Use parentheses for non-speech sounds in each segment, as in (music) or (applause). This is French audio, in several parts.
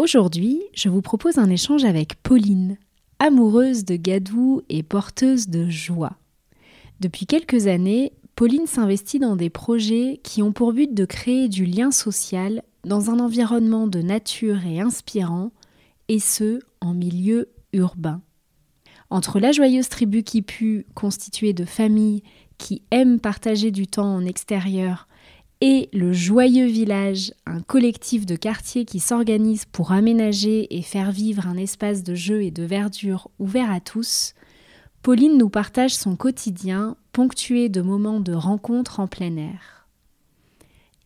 Aujourd'hui, je vous propose un échange avec Pauline, amoureuse de Gadou et porteuse de joie. Depuis quelques années, Pauline s'investit dans des projets qui ont pour but de créer du lien social dans un environnement de nature et inspirant, et ce, en milieu urbain. Entre la joyeuse tribu qui pue, constituée de familles qui aiment partager du temps en extérieur et le Joyeux Village, un collectif de quartiers qui s'organise pour aménager et faire vivre un espace de jeu et de verdure ouvert à tous, Pauline nous partage son quotidien ponctué de moments de rencontres en plein air.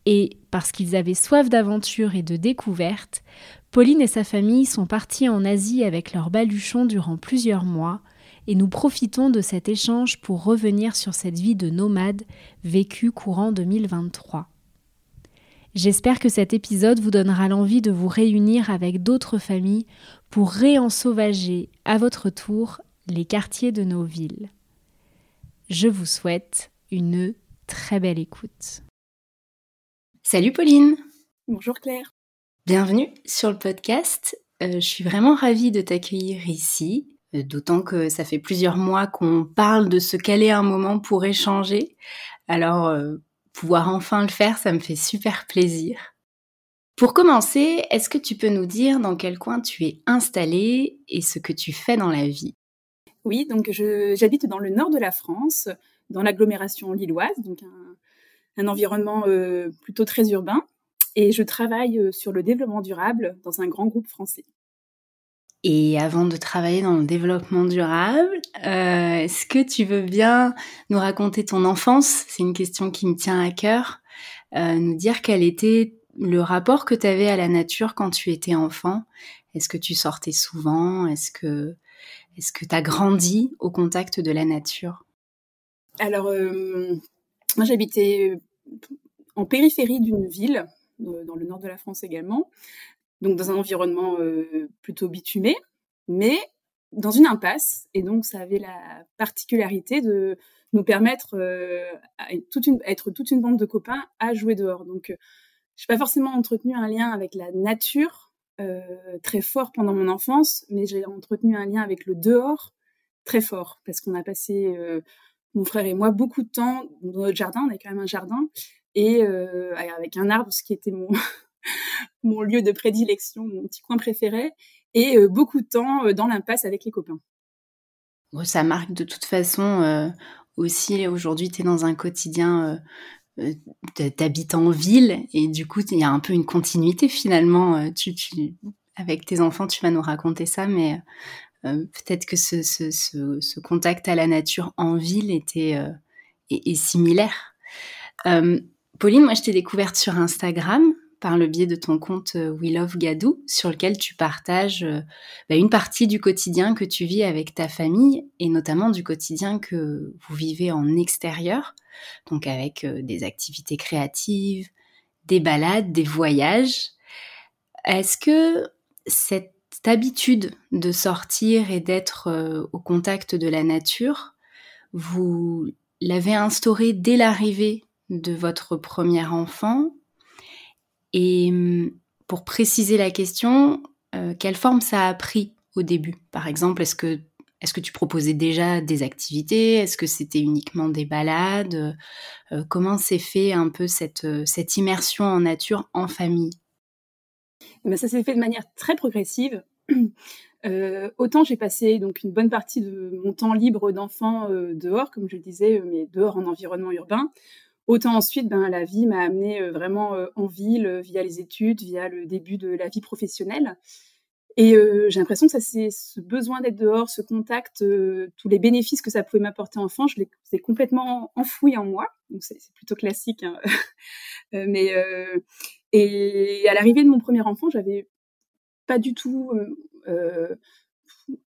Et parce qu'ils avaient soif d'aventure et de découverte, Pauline et sa famille sont partis en Asie avec leurs baluchons durant plusieurs mois, et nous profitons de cet échange pour revenir sur cette vie de nomade vécue courant 2023. J'espère que cet épisode vous donnera l'envie de vous réunir avec d'autres familles pour réensauvager à votre tour les quartiers de nos villes. Je vous souhaite une très belle écoute. Salut Pauline Bonjour Claire Bienvenue sur le podcast. Euh, je suis vraiment ravie de t'accueillir ici. Euh, d'autant que ça fait plusieurs mois qu'on parle de se caler un moment pour échanger. Alors, euh, pouvoir enfin le faire, ça me fait super plaisir. Pour commencer, est-ce que tu peux nous dire dans quel coin tu es installée et ce que tu fais dans la vie? Oui, donc j'habite dans le nord de la France, dans l'agglomération lilloise, donc un, environnement euh, plutôt très urbain, et je travaille sur le développement durable dans un grand groupe français. Et avant de travailler dans le développement durable, euh, est-ce que tu veux bien nous raconter ton enfance? C'est une question qui me tient à cœur. Euh, nous dire quel était le rapport que tu avais à la nature quand tu étais enfant? Est-ce que tu sortais souvent? Est-ce que est-ce que tu as grandi au contact de la nature? Alors, euh, moi j'habitais en périphérie d'une ville, dans le nord de la France également donc dans un environnement euh, plutôt bitumé, mais dans une impasse. Et donc, ça avait la particularité de nous permettre euh, toute une, bande de copains à jouer dehors. Donc, euh, je n'ai pas forcément entretenu un lien avec la nature très fort pendant mon enfance, mais j'ai entretenu un lien avec le dehors très fort parce qu'on a passé, mon frère et moi, beaucoup de temps dans notre jardin. On avait quand même un jardin et avec un arbre, ce qui était mon (laughs) mon lieu de prédilection, mon petit coin préféré, et euh, beaucoup de temps euh, dans l'impasse avec les copains. ça marque de toute façon euh, aussi, aujourd'hui, tu es dans un quotidien, tu habites en ville, et du coup, il y a un peu une continuité finalement. Tu, avec tes enfants, tu vas nous raconter ça, mais peut-être que ce, contact à la nature en ville était est similaire. Pauline, moi je t'ai découverte sur Instagram par le biais de ton compte euh, We Love Gadou, sur lequel tu partages euh, bah, une partie du quotidien que tu vis avec ta famille et notamment du quotidien que vous vivez en extérieur, donc avec euh, des activités créatives, des balades, des voyages. Est-ce que cette habitude de sortir et d'être au contact de la nature, vous l'avez instaurée dès l'arrivée de votre premier enfant et hum, pour préciser la question, euh, quelle forme ça a pris au début? Par exemple, est-ce que, est que tu proposais déjà des activités? Est-ce que c'était uniquement des balades? Euh, Comment s'est fait un peu cette, cette immersion en nature en famille? Ben, ça s'est fait de manière très progressive. (clears throat) Euh, autant j'ai passé donc une bonne partie de mon temps libre d'enfant euh, dehors, comme je le disais, euh, mais dehors en environnement urbain. Autant ensuite, ben, la vie m'a amené vraiment en ville via les études, via le début de la vie professionnelle. Et j'ai l'impression que c'est ce besoin d'être dehors, ce contact, tous les bénéfices que ça pouvait m'apporter enfant, je l'ai complètement enfoui en moi. C'est plutôt classique, hein. (laughs) mais et à l'arrivée de mon premier enfant, j'avais pas du tout euh,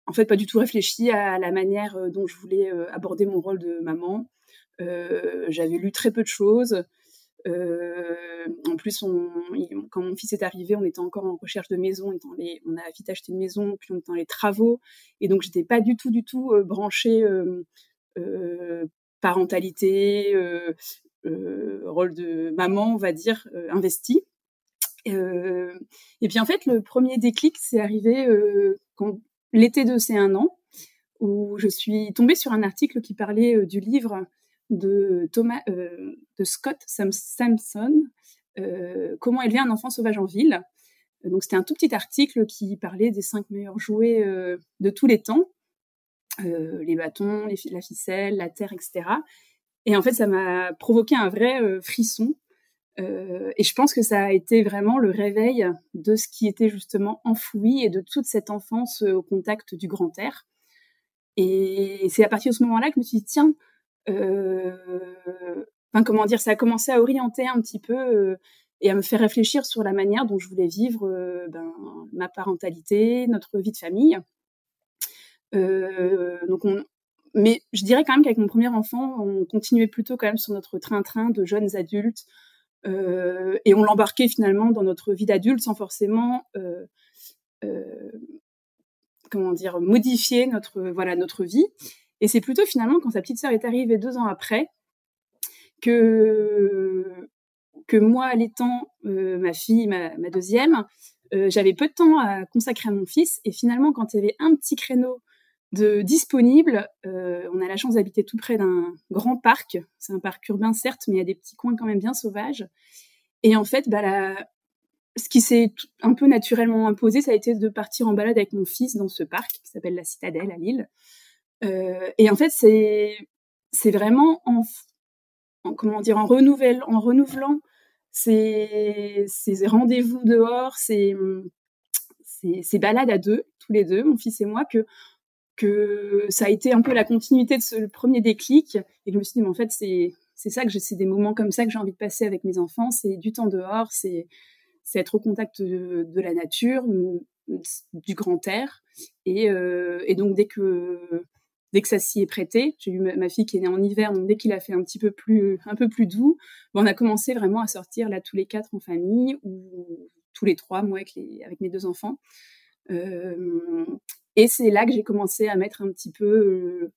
en fait, pas du tout réfléchi à la manière euh, dont je voulais euh, aborder mon rôle de maman. J'avais lu très peu de choses. en plus, quand mon fils est arrivé, on était encore en recherche de maison, on, a vite acheté une maison, puis on était dans les travaux, et donc j'étais pas du tout, du tout branchée parentalité, rôle de maman, on va dire, investi. Euh, et puis en fait, le premier déclic, c'est arrivé euh, quand l'été de ces un an, où je suis tombée sur un article qui parlait euh, du livre de Thomas, de Scott Samson, Comment élever un enfant sauvage en ville. Donc c'était un tout petit article qui parlait des cinq meilleurs jouets de tous les temps, les bâtons, la ficelle, la terre, etc. Et en fait, ça m'a provoqué un vrai frisson euh, et je pense que ça a été vraiment le réveil de ce qui était justement enfoui et de toute cette enfance euh, au contact du grand air. Et c'est à partir de ce moment-là que je me suis dit, tiens, euh, comment dire, ça a commencé à orienter un petit peu et à me faire réfléchir sur la manière dont je voulais vivre ben, ma parentalité, notre vie de famille. donc on, mais je dirais quand même qu'avec mon premier enfant, on continuait plutôt quand même sur notre train-train de jeunes adultes, et on l'embarquait finalement dans notre vie d'adulte sans forcément comment dire modifier notre voilà notre vie. Et c'est plutôt finalement quand sa petite sœur est arrivée deux ans après que que moi, allaitant euh, ma fille, ma, deuxième, euh, j'avais peu de temps à consacrer à mon fils. Et finalement, quand il y avait un petit créneau de disponible. Euh, on a la chance d'habiter tout près d'un grand parc. C'est un parc urbain, certes, mais il y a des petits coins quand même bien sauvages. Et en fait, bah, ce qui s'est un peu naturellement imposé, ça a été de partir en balade avec mon fils dans ce parc qui s'appelle la Citadelle à Lille. Euh, et en fait, c'est vraiment en, comment dire en en renouvelant ces, rendez-vous dehors, ces, balades à deux, tous les deux, mon fils et moi, que ça a été un peu la continuité de ce premier déclic. Et je me suis dit mais en fait c'est ça que c'est des moments comme ça que j'ai envie de passer avec mes enfants. C'est du temps dehors c'est être au contact de, la nature du grand air. Et, euh, et donc dès que dès que ça s'y est prêté j'ai eu ma, fille qui est née en hiver donc dès qu'il a fait un petit peu plus un peu plus doux on a commencé vraiment à sortir là tous les quatre en famille ou tous les trois moi avec les avec mes deux enfants euh, et c'est là que j'ai commencé à mettre un petit peu, euh,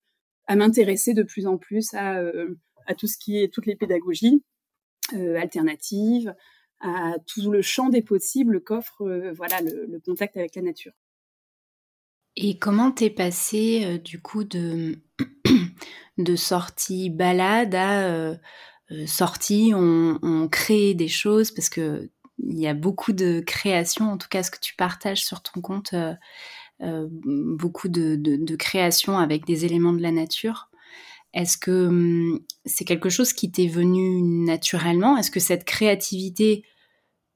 à m'intéresser de plus en plus à, euh, à tout ce qui est toutes les pédagogies alternatives, à tout le champ des possibles qu'offre voilà le, contact avec la nature. Et comment t'es passé du coup de (clears throat) de sortie balade à sortie on, on, crée des choses? Parce que il y a beaucoup de création en tout cas ce que tu partages sur ton compte euh, beaucoup de, de, création avec des éléments de la nature. Est-ce que hum, c'est quelque chose qui t'est venu naturellement? Est-ce que cette créativité,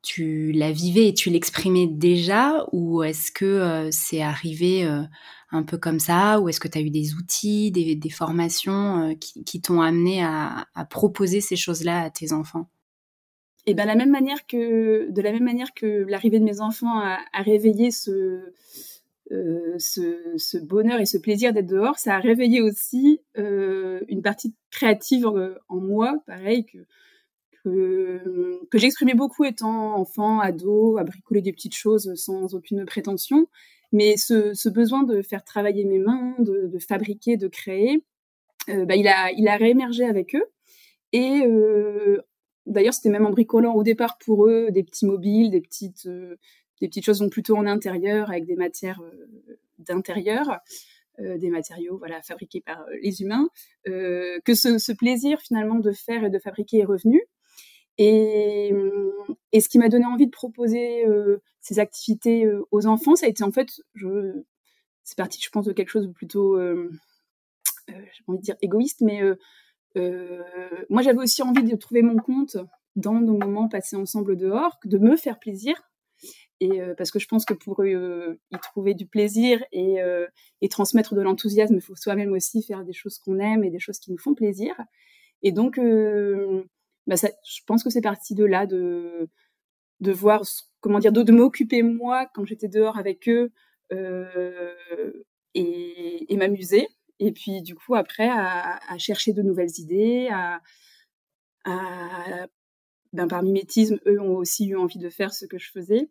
tu la vivais et tu l'exprimais déjà Ou est-ce que euh, c'est arrivé euh, un peu comme ça Ou est-ce que tu as eu des outils, des, formations qui, t'ont amené à, proposer ces choses-là à tes enfants? Et ben la même manière que de la même manière que l'arrivée de mes enfants a, réveillé ce, euh, bonheur et ce plaisir d'être dehors, ça a réveillé aussi euh, une partie créative euh, en moi, pareil, que, que, j'exprimais beaucoup étant enfant, ado, à bricoler des petites choses sans aucune prétention. Mais ce, besoin de faire travailler mes mains, de, fabriquer, de créer, bah, il, a, réémergé avec eux. Et d'ailleurs, c'était même en bricolant au départ pour eux des petits mobiles, des petites petites choses plutôt en intérieur avec des matières euh, d'intérieur. Euh, des matériaux voilà fabriqués par euh, les humains, que ce, plaisir finalement de faire et de fabriquer est revenu. Et, et ce qui m'a donné envie de proposer ces activités aux enfants, ça a été en fait, c'est parti, je pense, de quelque chose de plutôt, j'ai envie de dire égoïste, mais moi j'avais aussi envie de trouver mon compte dans nos moments passés ensemble dehors, de me faire plaisir. Et parce que je pense que pour y trouver du plaisir et, et transmettre de l'enthousiasme, il faut soi-même aussi faire des choses qu'on aime et des choses qui nous font plaisir. Et donc, bah je pense que c'est parti de là, de, de voir, comment dire, de, de m'occuper moi quand j'étais dehors avec eux et, et m'amuser. Et puis, du coup, après, à, chercher de nouvelles idées, à ben, par mimétisme, eux ont aussi eu envie de faire ce que je faisais.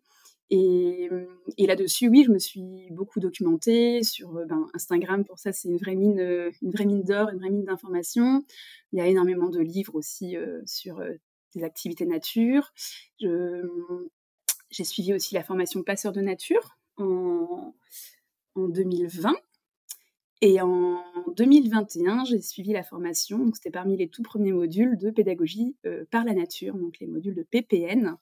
Et, et là-dessus, oui, je me suis beaucoup documentée sur ben, Instagram. Pour ça, c'est une vraie mine, une vraie mine d'or, une vraie mine d'informations. Il y a énormément de livres aussi euh, sur euh, des activités nature. J'ai suivi aussi la formation passeur de nature en, en 2020. Et en 2021, j'ai suivi la formation, c'était parmi les tout premiers modules de pédagogie euh, par la nature, donc les modules de PPN,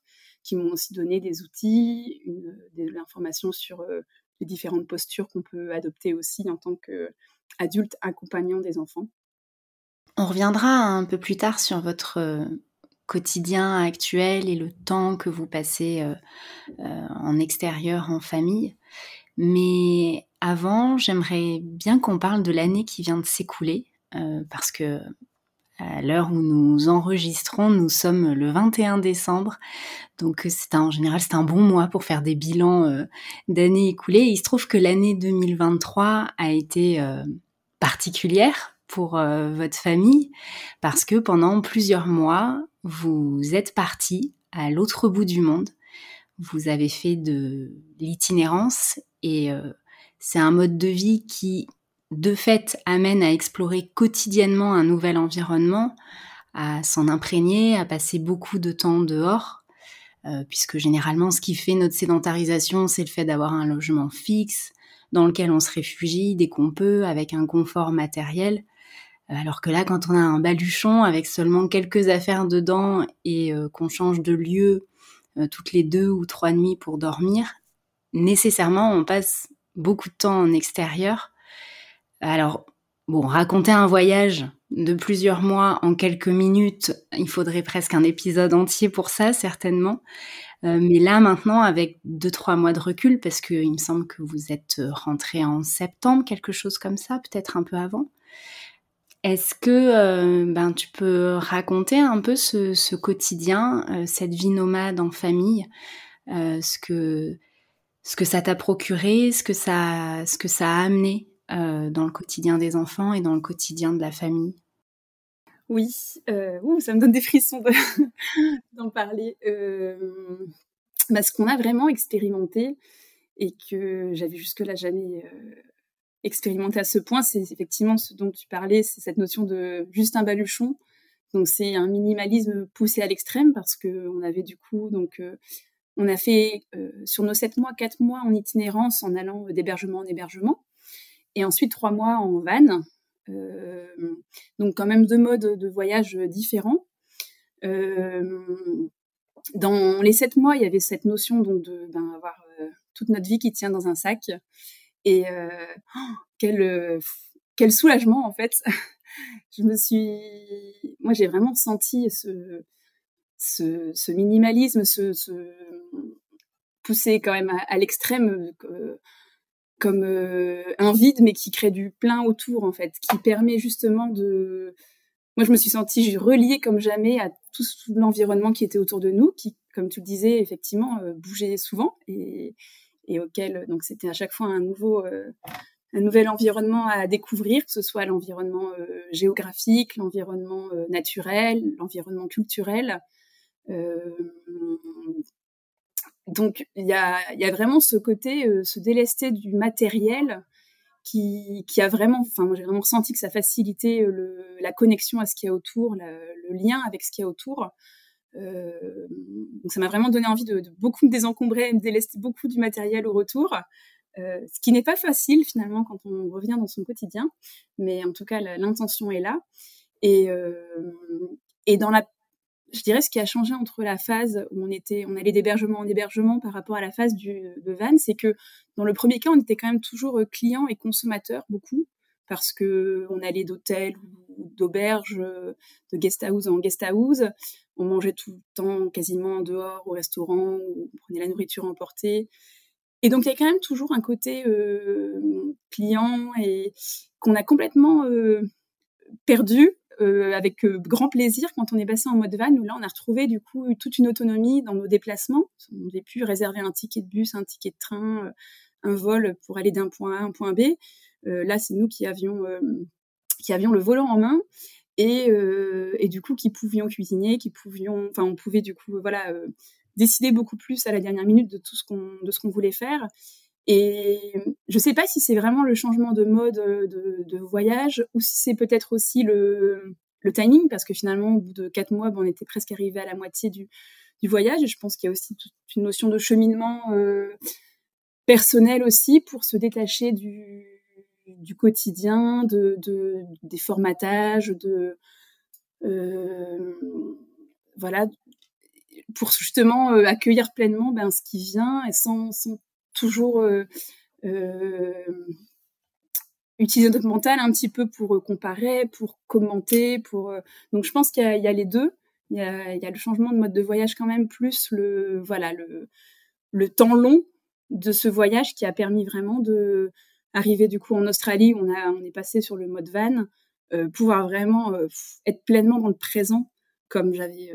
qui m'ont aussi donné des outils, une, de l'information sur euh, les différentes postures qu'on peut adopter aussi en tant qu'adulte accompagnant des enfants. On reviendra un peu plus tard sur votre euh, quotidien actuel et le temps que vous passez en extérieur, en famille. Mais avant, j'aimerais bien qu'on parle de l'année qui vient de s'écouler, euh, parce que à l'heure où nous enregistrons, nous sommes le 21 décembre, donc c'est en général c'est un bon mois pour faire des bilans euh, d'années écoulées. il se trouve que l'année 2023 a été euh, particulière pour votre famille parce que pendant plusieurs mois, vous êtes parti à l'autre bout du monde. Vous avez fait de l'itinérance et c'est un mode de vie qui, de fait, amène à explorer quotidiennement un nouvel environnement, à s'en imprégner, à passer beaucoup de temps dehors, euh, puisque généralement, ce qui fait notre sédentarisation, c'est le fait d'avoir un logement fixe dans lequel on se réfugie dès qu'on peut, avec un confort matériel. Euh, alors que là, quand on a un baluchon avec seulement quelques affaires dedans et euh, qu'on change de lieu toutes les deux ou trois nuits pour dormir, nécessairement, on passe beaucoup de temps en extérieur. Alors, bon, raconter un voyage de plusieurs mois en quelques minutes, il faudrait presque un épisode entier pour ça, certainement. Euh, mais là, maintenant, avec deux, trois mois de recul, parce qu'il me semble que vous êtes rentré en septembre, quelque chose comme ça, peut-être un peu avant. Est-ce que euh, ben, tu peux raconter un peu ce, quotidien, euh, cette vie nomade en famille, ce que ce que ça t'a procuré, ce que ça, ce que ça a amené? Euh, dans le quotidien des enfants et dans le quotidien de la famille. Oui, euh, ça me donne des frissons (laughs) d'en parler. Euh, bah, ce qu'on a vraiment expérimenté et que j'avais jusque-là jamais expérimenté à ce point, c'est effectivement ce dont tu parlais, c'est cette notion de juste un baluchon. Donc c'est un minimalisme poussé à l'extrême parce que on avait du coup donc on a fait sur nos sept mois, quatre mois en itinérance en allant d'hébergement en hébergement, et ensuite trois mois en van. Euh, donc quand même deux modes de voyage différents. Euh, dans les sept mois, il y avait cette notion donc de ben, avoir toute notre vie qui tient dans un sac. Et oh, quel, quel soulagement en fait. (laughs) je me suis, moi j'ai vraiment senti ce, ce, minimalisme, ce, poussé quand même à, l'extrême euh, comme euh, un vide, mais qui crée du plein autour en fait, qui permet justement de. Moi, je me suis sentie reliée comme jamais à tout, l'environnement qui était autour de nous, qui, comme tu le disais, effectivement, euh, bougeait souvent et, et auquel donc c'était à chaque fois un nouveau un nouvel environnement à découvrir, que ce soit l'environnement géographique, l'environnement naturel, l'environnement culturel. Euh, donc il y a, vraiment ce côté, euh, se délester du matériel qui, a vraiment, enfin j'ai vraiment senti que ça facilitait euh, la connexion à ce qu'il y a autour, le lien avec ce qu'il y a autour. Euh, donc ça m'a vraiment donné envie de, beaucoup me désencombrer, me délester beaucoup du matériel au retour, euh, ce qui n'est pas facile finalement quand on revient dans son quotidien, mais en tout cas l'intention est là. Et, euh, et dans la je dirais ce qui a changé entre la phase où on était, on allait d'hébergement en hébergement par rapport à la phase du, de van, c'est que dans le premier cas, on était quand même toujours client et consommateur beaucoup parce que on allait d'hôtel ou d'auberge, de guest house en guest house. On mangeait tout le temps quasiment dehors au restaurant, ou on prenait la nourriture emportée. Et donc il y a quand même toujours un côté euh, client et qu'on a complètement euh, perdu euh, avec grand plaisir quand on est passé en mode van où là on a retrouvé du coup toute une autonomie dans nos déplacements. On avait pu réserver un ticket de bus, un ticket de train, un vol pour aller d'un point A à un point B. là c'est nous qui avions qui avions le volant en main et, et, du coup qui pouvions cuisiner, qui pouvions, enfin on pouvait du coup voilà décider beaucoup plus à la dernière minute de tout ce qu'on de ce qu'on voulait faire. Et je sais pas si c'est vraiment le changement de mode euh, de, voyage ou si c'est peut-être aussi le, timing, parce que finalement, au bout de quatre mois, ben, on était presque arrivé à la moitié du, voyage. Et je pense qu'il y a aussi toute une notion de cheminement euh, personnel aussi pour se détacher du, quotidien, de, de, des formatages, de euh, voilà, pour justement accueillir pleinement ben, ce qui vient et sans, sans toujours euh, euh, utiliser notre mental un petit peu pour comparer, pour commenter, pour donc je pense qu'il y, a les deux. Il y a, le changement de mode de voyage quand même plus le voilà le, le temps long de ce voyage qui a permis vraiment de arriver du coup en Australie on a on est passé sur le mode van, pouvoir vraiment être pleinement dans le présent comme j'avais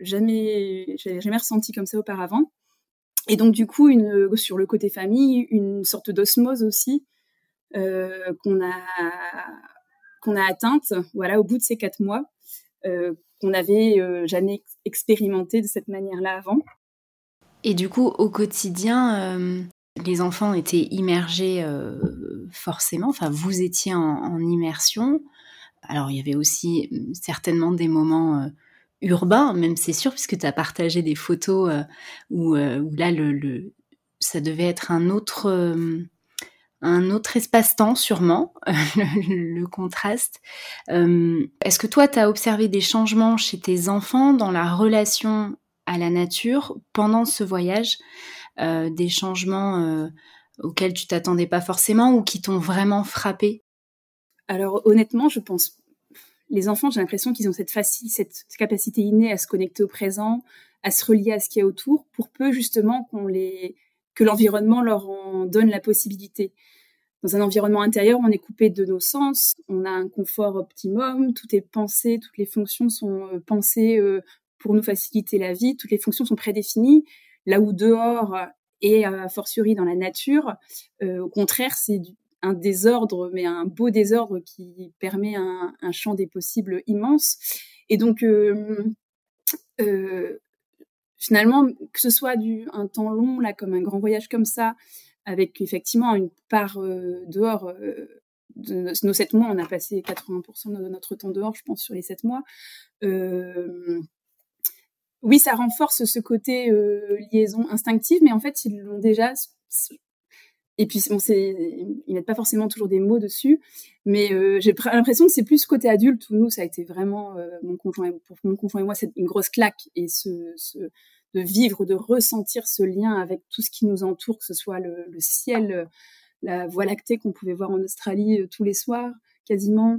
jamais, j'avais jamais ressenti comme ça auparavant. Et donc du coup, sur le côté famille, une sorte d'osmose aussi euh, qu'on a qu'on a atteinte, voilà, au bout de ces quatre mois, euh, qu'on n'avait euh, jamais expérimenté de cette manière-là avant. Et du coup, au quotidien, euh, les enfants étaient immergés forcément. Enfin, vous étiez en, immersion. Alors, il y avait aussi certainement des moments urbain, même c'est sûr, puisque tu as partagé des photos euh, où, euh, où, là, le, le, ça devait être un autre, euh, un autre espace-temps, sûrement, (laughs) le, le, contraste. Est-ce que toi, tu as observé des changements chez tes enfants dans la relation à la nature pendant ce voyage Des changements auxquels tu t'attendais pas forcément ou qui t'ont vraiment frappé? Alors honnêtement, je pense les enfants, j'ai l'impression qu'ils ont cette, facile, cette capacité innée à se connecter au présent, à se relier à ce qui est autour, pour peu justement qu'on les, que l'environnement leur en donne la possibilité. Dans un environnement intérieur, on est coupé de nos sens, on a un confort optimum, tout est pensé, toutes les fonctions sont euh, pensées euh, pour nous faciliter la vie, toutes les fonctions sont prédéfinies. Là où dehors et a fortiori dans la nature, euh, au contraire, c'est un désordre, mais un beau désordre qui permet un, champ des possibles immense. Et donc, euh, euh, finalement, que ce soit du, un temps long, là, comme un grand voyage comme ça, avec effectivement une part euh, dehors, de nos sept mois, on a passé 80% de notre temps dehors, je pense, sur les sept mois. Oui, ça renforce ce côté liaison instinctive, mais en fait, ils l'ont déjà et puis, bon, ils mettent pas forcément toujours des mots dessus, mais euh, j'ai l'impression que c'est plus côté adulte où nous, ça a été vraiment euh, mon conjoint, pour mon conjoint et moi, c'est une grosse claque et de vivre, de ressentir ce lien avec tout ce qui nous entoure, que ce soit le, ciel, la voie lactée qu'on pouvait voir en Australie euh, tous les soirs, quasiment,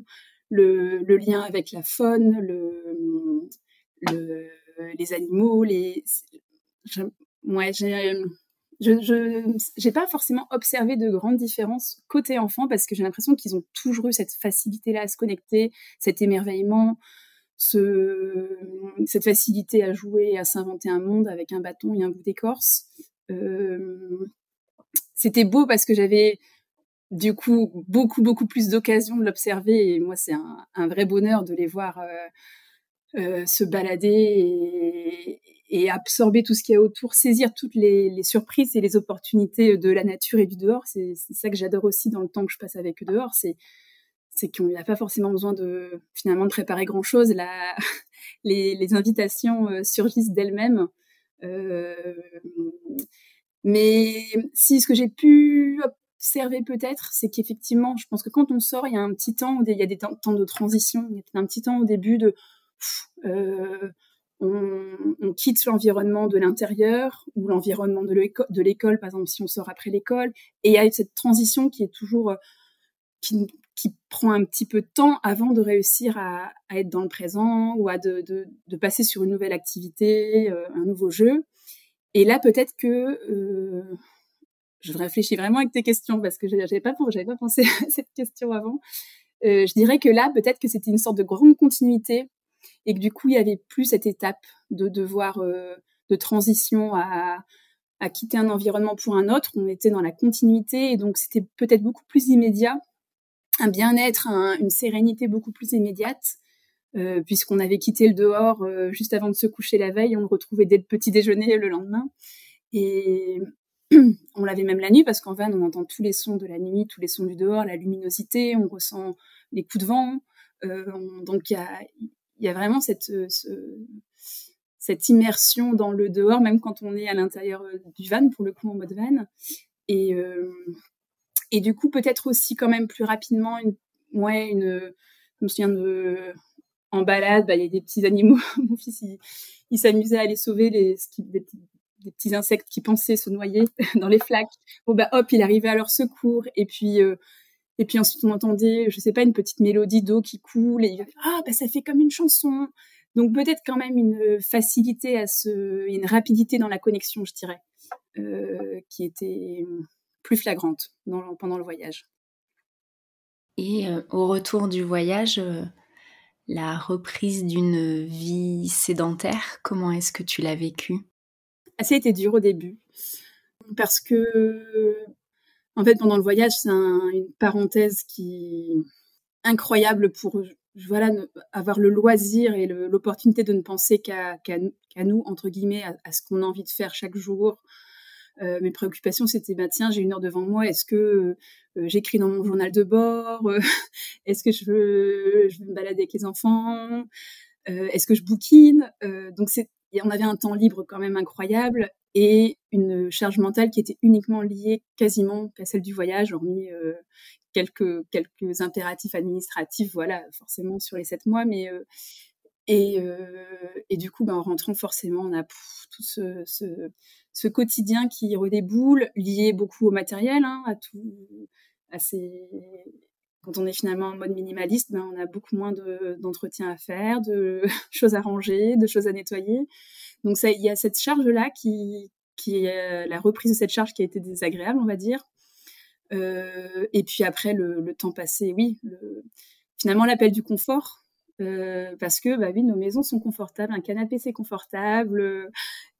le, lien avec la faune, le, le les animaux, les, ouais, j'ai je n'ai pas forcément observé de grandes différences côté enfant parce que j'ai l'impression qu'ils ont toujours eu cette facilité-là à se connecter, cet émerveillement, ce, cette facilité à jouer à s'inventer un monde avec un bâton et un bout d'écorce. Euh, C'était beau parce que j'avais du coup beaucoup beaucoup plus d'occasions de l'observer et moi c'est un, un, vrai bonheur de les voir euh, euh, se balader et, et absorber tout ce qu'il y a autour, saisir toutes les, surprises et les opportunités de la nature et du dehors. C'est ça que j'adore aussi dans le temps que je passe avec eux dehors. C'est c'est qu'on n'a pas forcément besoin de finalement de préparer grand chose. (laughs) Les invitations euh, surgissent d'elles-mêmes. Euh, mais si ce que j'ai pu observer peut-être, c'est qu'effectivement, je pense que quand on sort, il y a un petit temps, il y a des temps, de transition, il y a un petit temps au début de euh, on, quitte l'environnement de l'intérieur ou l'environnement de l'école, par exemple, si on sort après l'école. Et il y a cette transition qui est toujours, euh, qui, prend un petit peu de temps avant de réussir à, être dans le présent ou à de, passer sur une nouvelle activité, euh, un nouveau jeu. Et là, peut-être que euh, je réfléchis vraiment avec tes questions parce que j'avais pas, pas pensé (laughs) à cette question avant. je dirais que là, peut-être que c'était une sorte de grande continuité et que du coup il y avait plus cette étape de devoir euh, de transition à, à quitter un environnement pour un autre. On était dans la continuité et donc c'était peut-être beaucoup plus immédiat, un bien-être, une sérénité beaucoup plus immédiate. Euh, puisqu'on avait quitté le dehors euh, juste avant de se coucher la veille, on le retrouvait dès le petit déjeuner le lendemain. Et (clears throat) on l'avait même la nuit parce qu'en van, on entend tous les sons de la nuit, tous les sons du dehors, la luminosité, on ressent les coups de vent. donc il y a, il y a vraiment cette, euh, cette immersion dans le dehors, même quand on est à l'intérieur euh, du van, pour le coup en mode van. Et, euh, et du coup, peut-être aussi quand même plus rapidement, une, ouais, une, je me souviens de, en balade, bah, il y a des petits animaux. (laughs) Mon fils, il, s'amusait à aller sauver les, des, petits insectes qui pensaient se noyer (laughs) dans les flaques. Bon, bah, hop, il arrivait à leur secours. Et puis, et puis ensuite, on entendait, je sais pas, une petite mélodie d'eau qui coule. Et il ah, bah, ça fait comme une chanson. Donc peut-être quand même une facilité à ce, une rapidité dans la connexion, je dirais, euh, qui était plus flagrante pendant le voyage. Et euh, au retour du voyage, euh, la reprise d'une vie sédentaire, comment est-ce que tu l'as vécue? Ça a été dur au début, parce que en fait, pendant le voyage, c'est une parenthèse qui incroyable pour voilà avoir le loisir et l'opportunité de ne penser qu'à nous entre guillemets, à, ce qu'on a envie de faire chaque jour. Euh, mes préoccupations, c'était bah tiens, j'ai une heure devant moi. Est-ce que euh, j'écris dans mon journal de bord? (laughs) Est-ce que je veux, je me balader avec les enfants? Euh, Est-ce que je bouquine? Donc on avait un temps libre quand même incroyable et une charge mentale qui était uniquement liée quasiment à celle du voyage, hormis euh, quelques, quelques impératifs administratifs, voilà, forcément sur les sept mois, mais euh, et, euh, et, du coup, ben, en rentrant, forcément, on a tout ce, ce, quotidien qui redéboule, lié beaucoup au matériel, hein, à tout, à ces... Quand on est finalement en mode minimaliste, ben, on a beaucoup moins d'entretien à faire, de (laughs) choses à ranger, de choses à nettoyer. Donc il y a cette charge-là qui, qui est la reprise de cette charge qui a été désagréable, on va dire. Euh, et puis après, le, temps passé, oui, finalement l'appel du confort, euh, parce que bah oui, nos maisons sont confortables, un canapé c'est confortable,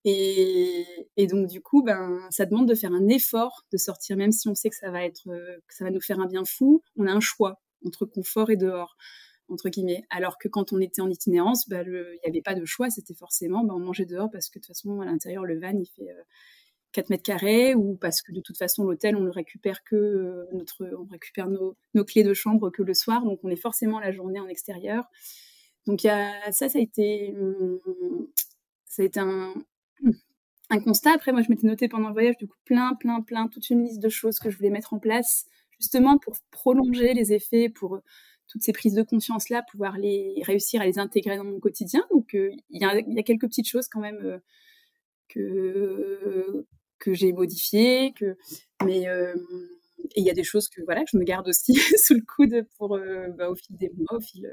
et, et, donc du coup, ben ça demande de faire un effort de sortir, même si on sait que ça va être, que ça va nous faire un bien fou. On a un choix entre confort et dehors entre guillemets. Alors que quand on était en itinérance, bah, il n'y avait pas de choix, c'était forcément bah, on mangeait dehors parce que de toute façon à l'intérieur le van il fait 4 euh, mètres carrés ou parce que de toute façon l'hôtel on le récupère que euh, notre on récupère nos, clés de chambre que le soir donc on est forcément la journée en extérieur. Donc ça ça a été ça a été un, un constat. Après moi je m'étais noté pendant le voyage du coup plein plein plein toute une liste de choses que je voulais mettre en place justement pour prolonger les effets pour toutes ces prises de conscience-là, pouvoir les réussir à les intégrer dans mon quotidien. Donc, euh, il y, a, quelques petites choses quand même euh, que, que j'ai modifiées, que, mais euh, il y a des choses que voilà que je me garde aussi (laughs) sous le coude pour bah, au fil des mois, au fil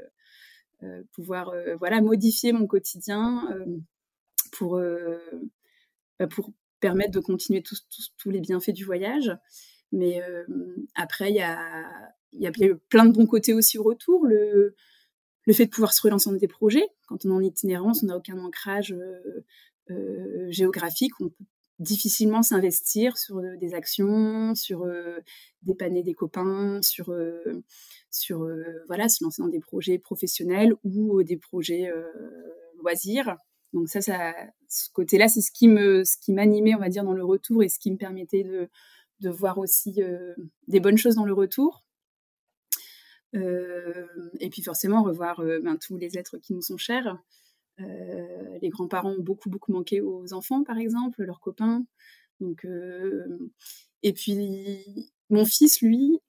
pouvoir voilà modifier mon quotidien pour bah, pour permettre de continuer tous, tous les bienfaits du voyage. Mais après, il y a y a plein de bons côtés aussi au retour. Le, le fait de pouvoir se relancer dans des projets. Quand on est en itinérance, on n'a aucun ancrage euh, euh, géographique. Difficilement s'investir sur des actions, sur dépanner des copains, sur, sur voilà, se lancer dans des projets professionnels ou des projets loisirs. Donc ça, ça ce côté-là, c'est ce qui me, ce qui m'animait, on va dire, dans le retour et ce qui me permettait de, de voir aussi des bonnes choses dans le retour. Et puis forcément revoir ben, tous les êtres qui nous sont chers. Euh, les grands-parents ont beaucoup beaucoup manqué aux enfants, par exemple, leurs copains. Donc, et puis mon fils, lui,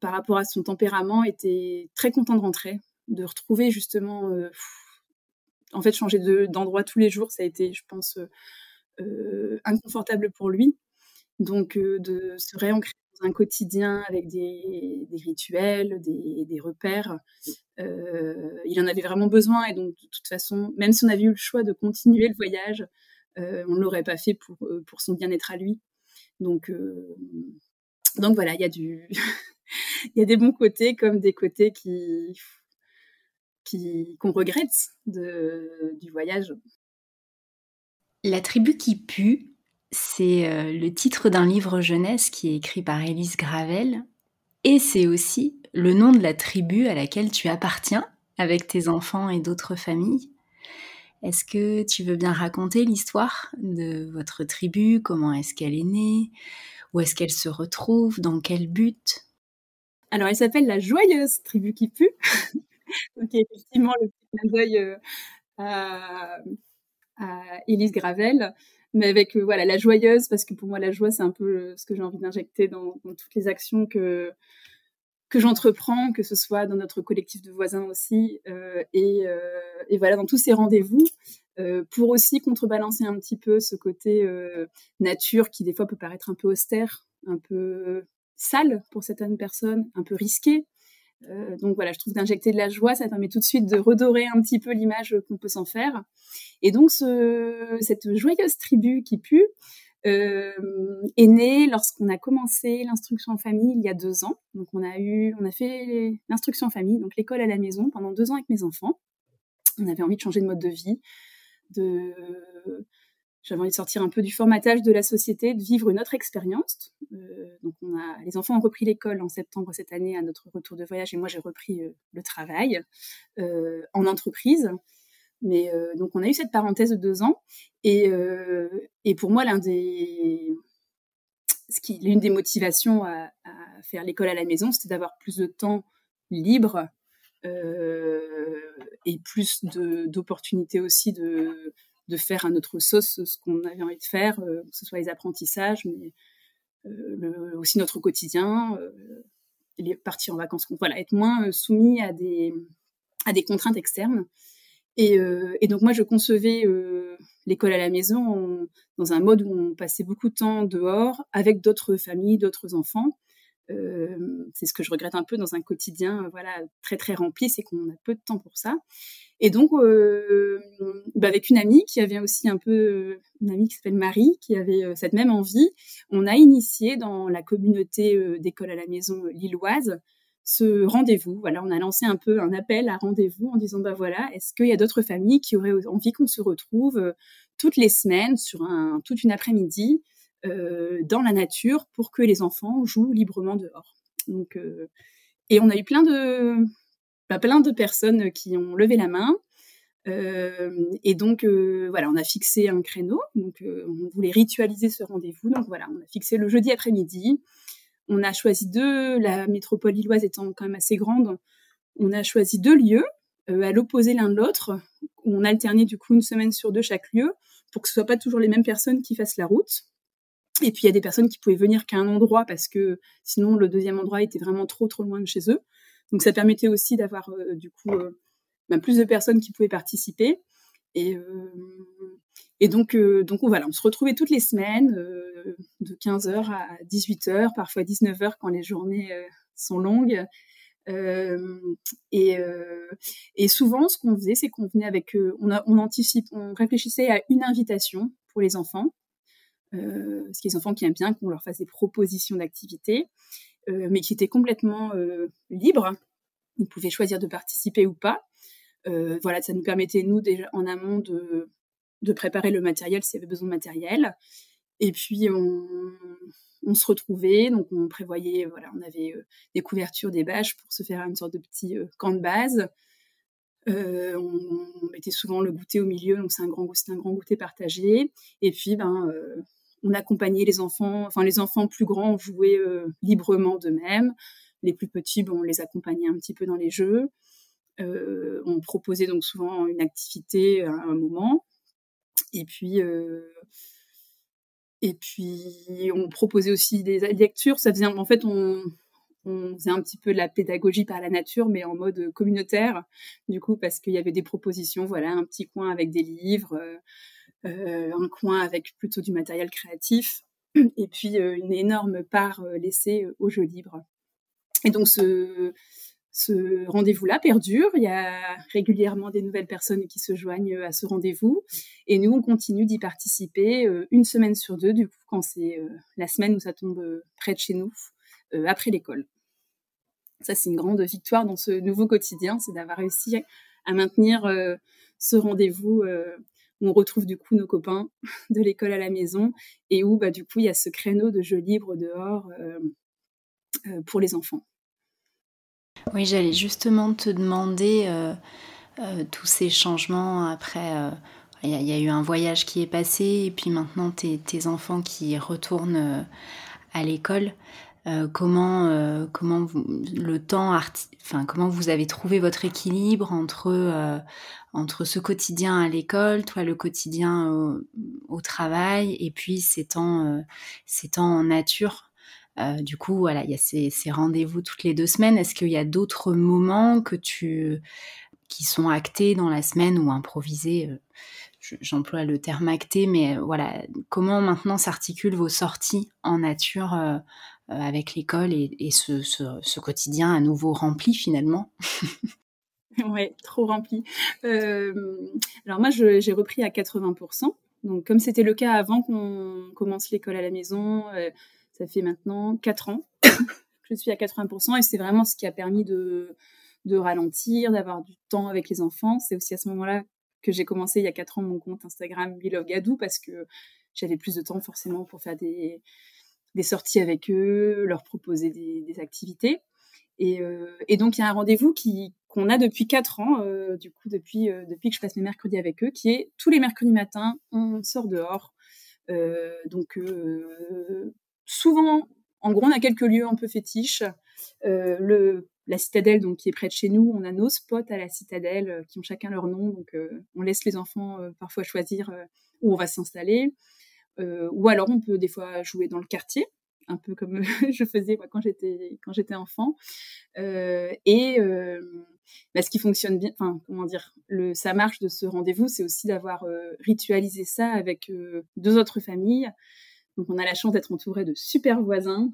par rapport à son tempérament, était très content de rentrer, de retrouver justement en fait, changer d'endroit tous les jours, ça a été, je pense, inconfortable pour lui. Donc, de se réancrer un quotidien avec des, rituels, des, repères, il en avait vraiment besoin. Et donc, de toute façon, même si on avait eu le choix de continuer le voyage, on ne l'aurait pas fait pour, pour son bien-être à lui. Donc, voilà, (laughs) il y a des bons côtés comme des côtés qu'on regrette du voyage. La tribu qui pue, c'est euh, le titre d'un livre jeunesse qui est écrit par Élise Gravel, et c'est aussi le nom de la tribu à laquelle tu appartiens avec tes enfants et d'autres familles. Est-ce que tu veux bien raconter l'histoire de votre tribu? Comment est-ce qu'elle est née? Où est-ce qu'elle se retrouve? Dans quel but? Alors, elle s'appelle la joyeuse tribu qui pue. (laughs) Donc, effectivement, le petit clin d'œil euh, à, à Élise Gravel mais avec euh, voilà la joyeuse parce que pour moi la joie c'est un peu euh, ce que j'ai envie d'injecter dans, toutes les actions que que j'entreprends, que ce soit dans notre collectif de voisins aussi, euh, et, et, voilà dans tous ces rendez-vous, pour aussi contrebalancer un petit peu ce côté nature qui des fois peut paraître un peu austère, un peu sale pour certaines personnes, un peu risqué, euh, donc voilà, je trouve d'injecter de la joie, ça permet tout de suite de redorer un petit peu l'image qu'on peut s'en faire. Et donc cette joyeuse tribu qui pue euh, est née lorsqu'on a commencé l'instruction en famille il y a deux ans. Donc on a eu, on a fait l'instruction en famille, donc l'école à la maison pendant deux ans avec mes enfants. On avait envie de changer de mode de vie, de j'avais envie de sortir un peu du formatage de la société, de vivre une autre expérience. Euh, donc on a, les enfants ont repris l'école en septembre cette année à notre retour de voyage et moi j'ai repris euh, le travail euh, en entreprise. Mais donc on a eu cette parenthèse de deux ans et, et pour moi l'un des l'une des motivations à, à faire l'école à la maison, c'était d'avoir plus de temps libre et plus d'opportunités aussi de de faire à notre sauce ce qu'on avait envie de faire, euh, que ce soit les apprentissages, mais euh, aussi notre quotidien, euh, les parties en vacances, voilà, être moins soumis à des, à des contraintes externes. Et, donc moi, je concevais l'école à la maison dans un mode où on passait beaucoup de temps dehors avec d'autres familles, d'autres enfants. c'est ce que je regrette un peu dans un quotidien voilà très très rempli, c'est qu'on a peu de temps pour ça. Et donc, euh, bah avec une amie qui avait aussi un peu, une amie qui s'appelle Marie, qui avait euh, cette même envie, on a initié dans la communauté euh, d'école à la maison lilloise ce rendez-vous. Voilà, on a lancé un peu un appel à rendez-vous en disant, bah voilà, est-ce qu'il y a d'autres familles qui auraient envie qu'on se retrouve toutes les semaines sur un, toute une après-midi dans la nature pour que les enfants jouent librement dehors. Donc, et on a eu plein de plein de personnes qui ont levé la main. Euh, et donc, euh, voilà, on a fixé un créneau. Donc, euh, on voulait ritualiser ce rendez-vous. Donc, voilà, on a fixé le jeudi après-midi. On a choisi deux, la métropole lilloise étant quand même assez grande, on a choisi deux lieux à l'opposé l'un de l'autre. On alternait du coup une semaine sur deux chaque lieu pour que ce soit pas toujours les mêmes personnes qui fassent la route. Et puis il y a des personnes qui pouvaient venir qu'à un endroit parce que sinon le deuxième endroit était vraiment trop trop loin de chez eux. Donc ça permettait aussi d'avoir euh, du coup euh, ben, plus de personnes qui pouvaient participer. Et, euh, donc, donc voilà, on se retrouvait toutes les semaines de 15h à 18h, parfois 19h quand les journées sont longues. et, souvent, ce qu'on faisait, c'est qu'on venait avec, on, anticipe, on réfléchissait à une invitation pour les enfants, parce a des enfants qui aiment bien qu'on leur fasse des propositions d'activités. Euh, mais qui était complètement euh, libre. Ils pouvaient choisir de participer ou pas. Euh, voilà, ça nous permettait, nous, déjà en amont, de, préparer le matériel s'il y avait besoin de matériel. Et puis, on, se retrouvait, donc on prévoyait, voilà, on avait des couvertures, des bâches pour se faire une sorte de petit camp de base. on, mettait souvent le goûter au milieu, donc c'est un un grand goûter partagé. Et puis, ben, on accompagnait les enfants, enfin les enfants plus grands jouaient euh, librement d'eux-mêmes, les plus petits, bon, on les accompagnait un petit peu dans les jeux. Euh, on proposait donc souvent une activité à un moment, et puis euh, et puis on proposait aussi des lectures. Ça faisait en fait on on faisait un petit peu de la pédagogie par la nature, mais en mode communautaire, du coup, parce qu'il y avait des propositions, voilà, un petit coin avec des livres, un coin avec plutôt du matériel créatif, (clears throat) et puis une énorme part laissée au jeu libre. Et donc ce, ce rendez-vous-là perdure. Il y a régulièrement des nouvelles personnes qui se joignent à ce rendez-vous. Et nous, on continue d'y participer une semaine sur deux, du coup, quand c'est la semaine où ça tombe près de chez nous, après l'école. Ça, c'est une grande victoire dans ce nouveau quotidien, c'est d'avoir réussi à maintenir ce rendez-vous où on retrouve du coup nos copains (laughs) de l'école à la maison et où, bah, du coup, il y a ce créneau de jeu libre dehors pour les enfants. Oui, j'allais justement te demander euh, euh, tous ces changements après. Euh, il y, a eu un voyage qui est passé et puis maintenant tes, enfants qui retournent à l'école. Comment comment le temps enfin comment vous avez trouvé votre équilibre entre entre ce quotidien à l'école, toi le quotidien au, au, travail et puis ces temps ces temps en nature? Euh, du coup, voilà, il y a ces, rendez-vous toutes les deux semaines. Est-ce qu'il y a d'autres moments que tu qui sont actés dans la semaine ou improvisés? Euh, J'emploie le terme acté, mais euh, voilà, comment maintenant s'articulent vos sorties en nature avec l'école et, ce, quotidien à nouveau rempli finalement (laughs) Oui, trop rempli. alors moi, j'ai repris à 80%. Donc, comme c'était le cas avant qu'on commence l'école à la maison, ça fait maintenant 4 ans (coughs) que je suis à 80% et c'est vraiment ce qui a permis de, ralentir, d'avoir du temps avec les enfants. C'est aussi à ce moment-là que j'ai commencé il y a 4 ans mon compte Instagram We Love Gadou parce que j'avais plus de temps forcément pour faire des, des sorties avec eux, leur proposer des, activités. Et, euh, et, donc il y a un rendez-vous qu'on a depuis 4 ans, euh, du coup depuis euh, depuis que je passe mes mercredis avec eux, qui est tous les mercredis matins, on sort dehors. Donc souvent, en gros, on a quelques lieux un peu fétiches. La citadelle, donc qui est près de chez nous, on a nos spots à la citadelle qui ont chacun leur nom. Donc, on laisse les enfants parfois choisir où on va s'installer. Ou alors, on peut des fois jouer dans le quartier, un peu comme (laughs) je faisais quand j'étais quand j'étais enfant. et bah, ce qui fonctionne bien, enfin comment dire, le ça marche de ce rendez-vous, c'est aussi d'avoir ritualisé ça avec deux autres familles. Donc on a la chance d'être entouré de super voisins,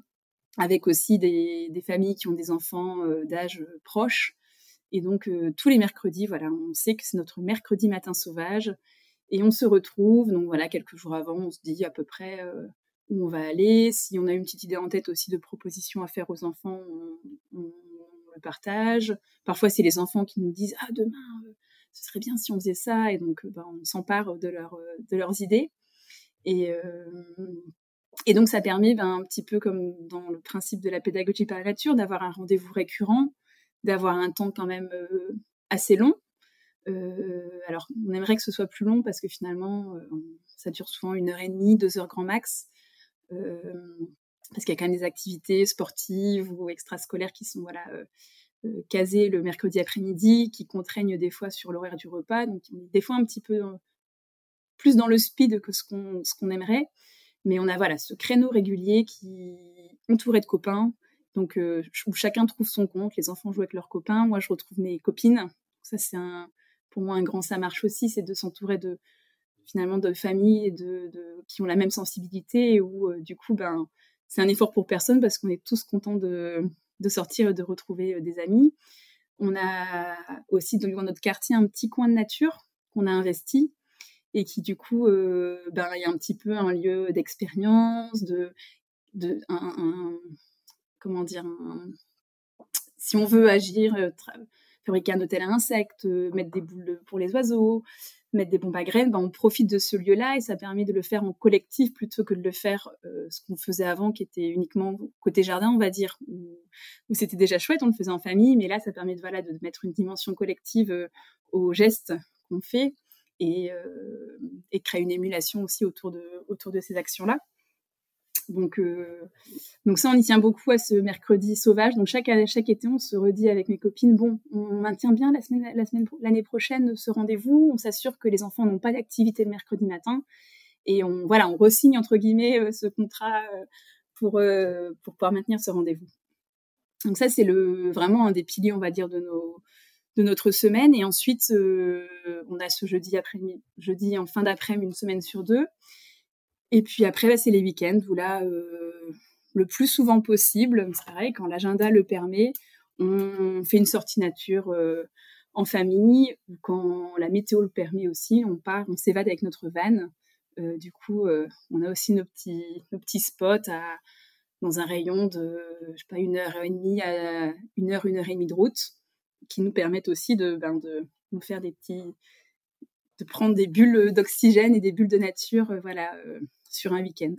avec aussi des, familles qui ont des enfants euh, d'âge euh, proche. Et donc euh, tous les mercredis, voilà, on sait que c'est notre mercredi matin sauvage, et on se retrouve. Donc voilà, quelques jours avant, on se dit à peu près où on va aller. Si on a une petite idée en tête aussi de propositions à faire aux enfants, on, le partage. Parfois, c'est les enfants qui nous disent ah demain, ce serait bien si on faisait ça, et donc ben, on s'empare de, leurs idées. Et, euh, donc, ça permet, ben, un petit peu comme dans le principe de la pédagogie par la nature, d'avoir un rendez-vous récurrent, d'avoir un temps quand même euh, assez long. Euh, alors, on aimerait que ce soit plus long parce que finalement, ça dure souvent une heure et demie, deux heures grand max. parce qu'il y a quand même des activités sportives ou extrascolaires qui sont voilà, casées le mercredi après-midi, qui contraignent des fois sur l'horaire du repas. Donc, des fois un petit peu plus dans le speed que ce qu'on aimerait. Mais on a voilà ce créneau régulier qui entouré de copains, donc euh, où chacun trouve son compte. Les enfants jouent avec leurs copains, moi je retrouve mes copines. Ça c'est un pour moi un grand ça marche aussi, c'est de s'entourer de finalement de familles de, qui ont la même sensibilité où euh, du coup ben c'est un effort pour personne parce qu'on est tous contents de, de sortir et de retrouver euh, des amis. On a aussi dans notre quartier un petit coin de nature qu'on a investi et qui du coup, euh, ben il y a un petit peu un lieu d'expérience, de, de un, comment dire, si on veut agir, euh, fabriquer un hôtel à insectes, euh, mettre des boules pour les oiseaux, mettre des bombes à graines, ben on profite de ce lieu-là et ça permet de le faire en collectif plutôt que de le faire ce qu'on faisait avant, qui était uniquement côté jardin, on va dire, où, c'était déjà chouette, on le faisait en famille, mais là, ça permet de, voilà, de mettre une dimension collective aux gestes qu'on fait et, euh, et créer une émulation aussi autour de, autour de ces actions-là. Donc, euh, donc ça, on y tient beaucoup à ce mercredi sauvage. Donc chaque, chaque été, on se redit avec mes copines, bon, on maintient bien la semaine, la semaine, l'année prochaine ce rendez-vous. On s'assure que les enfants n'ont pas d'activité le mercredi matin. Et on, voilà, on resigne, entre guillemets, euh, ce contrat pour, pour pouvoir maintenir ce rendez-vous. Donc ça, c'est le vraiment un des piliers, on va dire, de nos de notre semaine. Et ensuite, on a ce jeudi après jeudi en fin d'après-midi, une semaine sur deux. Et puis après, bah, c'est les week-ends où là, le plus souvent possible, c'est pareil, quand l'agenda le permet, on fait une sortie nature en famille, quand la météo le permet aussi, on part, on s'évade avec notre van. Euh, du coup, euh, on a aussi nos petits, nos petits spots à, dans un rayon de, je sais pas, une heure et demie à une heure, une heure et demie de route, qui nous permettent aussi de, ben, de nous faire des petits, de prendre des bulles d'oxygène et des bulles de nature, euh, voilà, sur un week-end.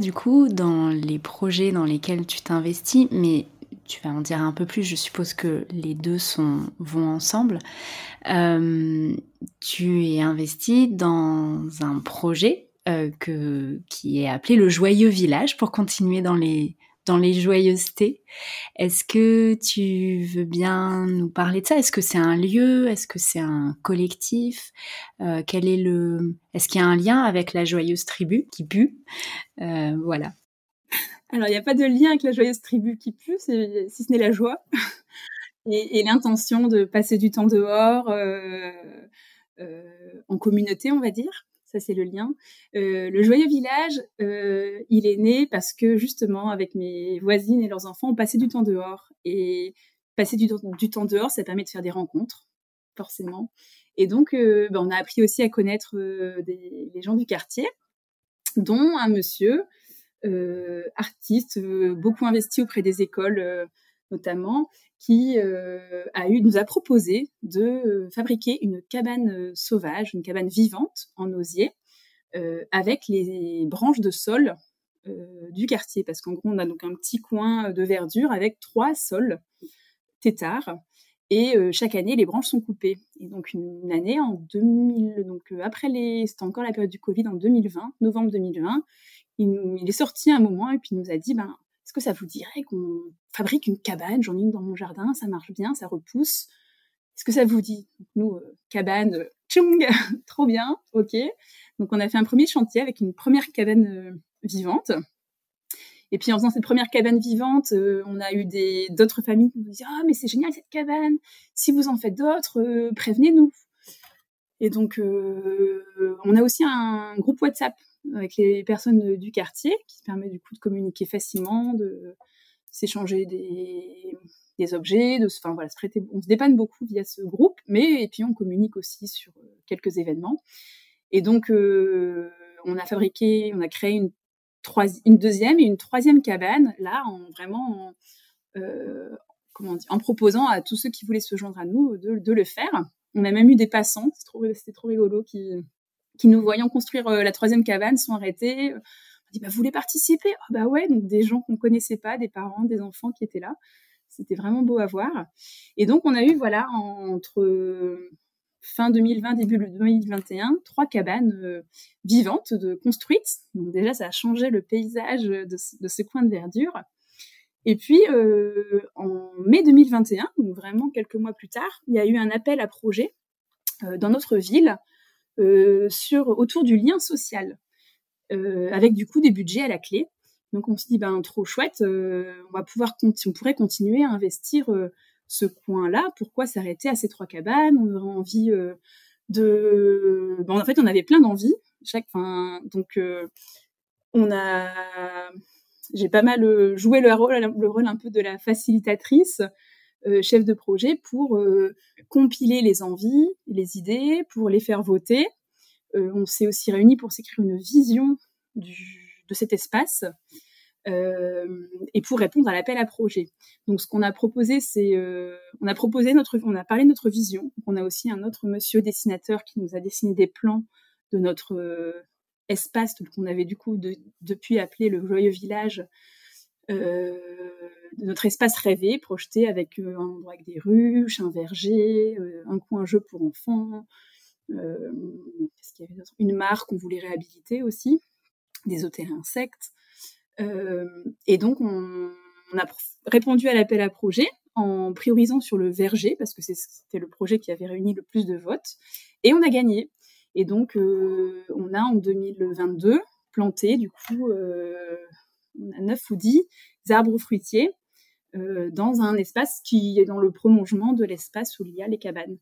Du coup, dans les projets dans lesquels tu t'investis, mais tu vas en dire un peu plus, je suppose que les deux sont, vont ensemble. Euh, tu es investi dans un projet euh, que, qui est appelé le Joyeux Village, pour continuer dans les, dans les joyeusetés. Est-ce que tu veux bien nous parler de ça? Est-ce que c'est un lieu? Est-ce que c'est un collectif? Euh, Quel est le Est-ce qu'il y a un lien avec la joyeuse tribu qui pue? Euh, Voilà. Alors il n'y a pas de lien avec la joyeuse tribu qui pue, si ce n'est la joie (laughs) et, l'intention de passer du temps dehors euh, en communauté, on va dire ça c'est le lien. Euh, le joyeux village, euh, il est né parce que justement avec mes voisines et leurs enfants, on passait du temps dehors et passer du, temps dehors, ça permet de faire des rencontres, forcément. Et donc, euh, ben, on a appris aussi à connaître les gens du quartier, dont un monsieur artiste, beaucoup investi auprès des écoles notamment, qui euh, nous a proposé de euh, fabriquer une cabane euh, sauvage, une cabane vivante en osier, avec les branches de sol du quartier. Parce qu'en gros, on a donc un petit coin de verdure avec trois sols têtards. Et chaque année, les branches sont coupées. Et donc une, année, en 2000, donc après les, c'était encore la période du Covid, en 2020, novembre 2020, il, il est sorti un moment et puis il nous a dit, ben est-ce que ça vous dirait qu'on fabrique une cabane J'en ai une dans mon jardin, ça marche bien, ça repousse. Est-ce que ça vous dit? Nous, euh, cabane, euh, tchoung, (laughs) trop bien, ok. Donc on a fait un premier chantier avec une première cabane euh, vivante. Et puis en faisant cette première cabane vivante, on a eu des d'autres familles qui nous disaient ah mais c'est génial cette cabane. Si vous en faites d'autres, prévenez-nous. Et donc on a aussi un groupe WhatsApp avec les personnes du quartier, qui permet du coup de communiquer facilement, de s'échanger des, objets, de, se prêter, on se dépanne beaucoup via ce groupe, mais et puis on communique aussi sur euh, quelques événements. Et donc euh, on a fabriqué, on a créé une, deuxième et une troisième cabane là, en vraiment en, euh, comment dire, en proposant à tous ceux qui voulaient se joindre à nous de, de le faire. On a même eu des passants, c'était trop, trop rigolo, qui, qui nous voyant construire euh, la troisième cabane sont arrêtés. On dit bah vous voulez participer? Oh, Bah ouais, donc des gens qu'on connaissait pas, des parents, des enfants qui étaient là. C'était vraiment beau à voir. Et donc on a eu voilà entre fin 2020 début 2021 trois cabanes euh, vivantes construites. Donc déjà ça a changé le paysage de, ce coin de verdure. Et puis euh, en mai 2021, donc vraiment quelques mois plus tard, il y a eu un appel à projet dans notre ville euh, sur, autour du lien social, euh, avec du coup des budgets à la clé. Donc on se dit, ben trop chouette, euh, on va pouvoir, on pourrait continuer à investir ce coin-là. Pourquoi s'arrêter à ces trois cabanes? On aurait envie de, en fait, on avait plein d'envies. Chaque, donc, on a, j'ai pas mal joué le rôle, le rôle un peu de la facilitatrice, chef de projet, pour compiler les envies, les idées, pour les faire voter. on s'est aussi réunis pour s'écrire une vision de cet espace euh, et pour répondre à l'appel à projet. Donc ce qu'on a proposé, c'est euh, on a proposé notre, on a parlé de notre vision. on a aussi un autre monsieur dessinateur qui nous a dessiné des plans de notre euh, espace qu'on avait du coup depuis appelé le joyeux village. Euh, notre espace rêvé, projeté avec un endroit avec des ruches, un verger, un coin jeu pour enfants, une mare qu'on voulait réhabiliter aussi, des hôtels insectes. Euh, et donc, on, a répondu à l'appel à projet en priorisant sur le verger, parce que c'était le projet qui avait réuni le plus de votes, et on a gagné. Et donc, euh, on a en 2022 planté, du coup, euh, 9 ou 10 arbres fruitiers dans un espace qui est dans le prolongement de l'espace où il y a les cabanes.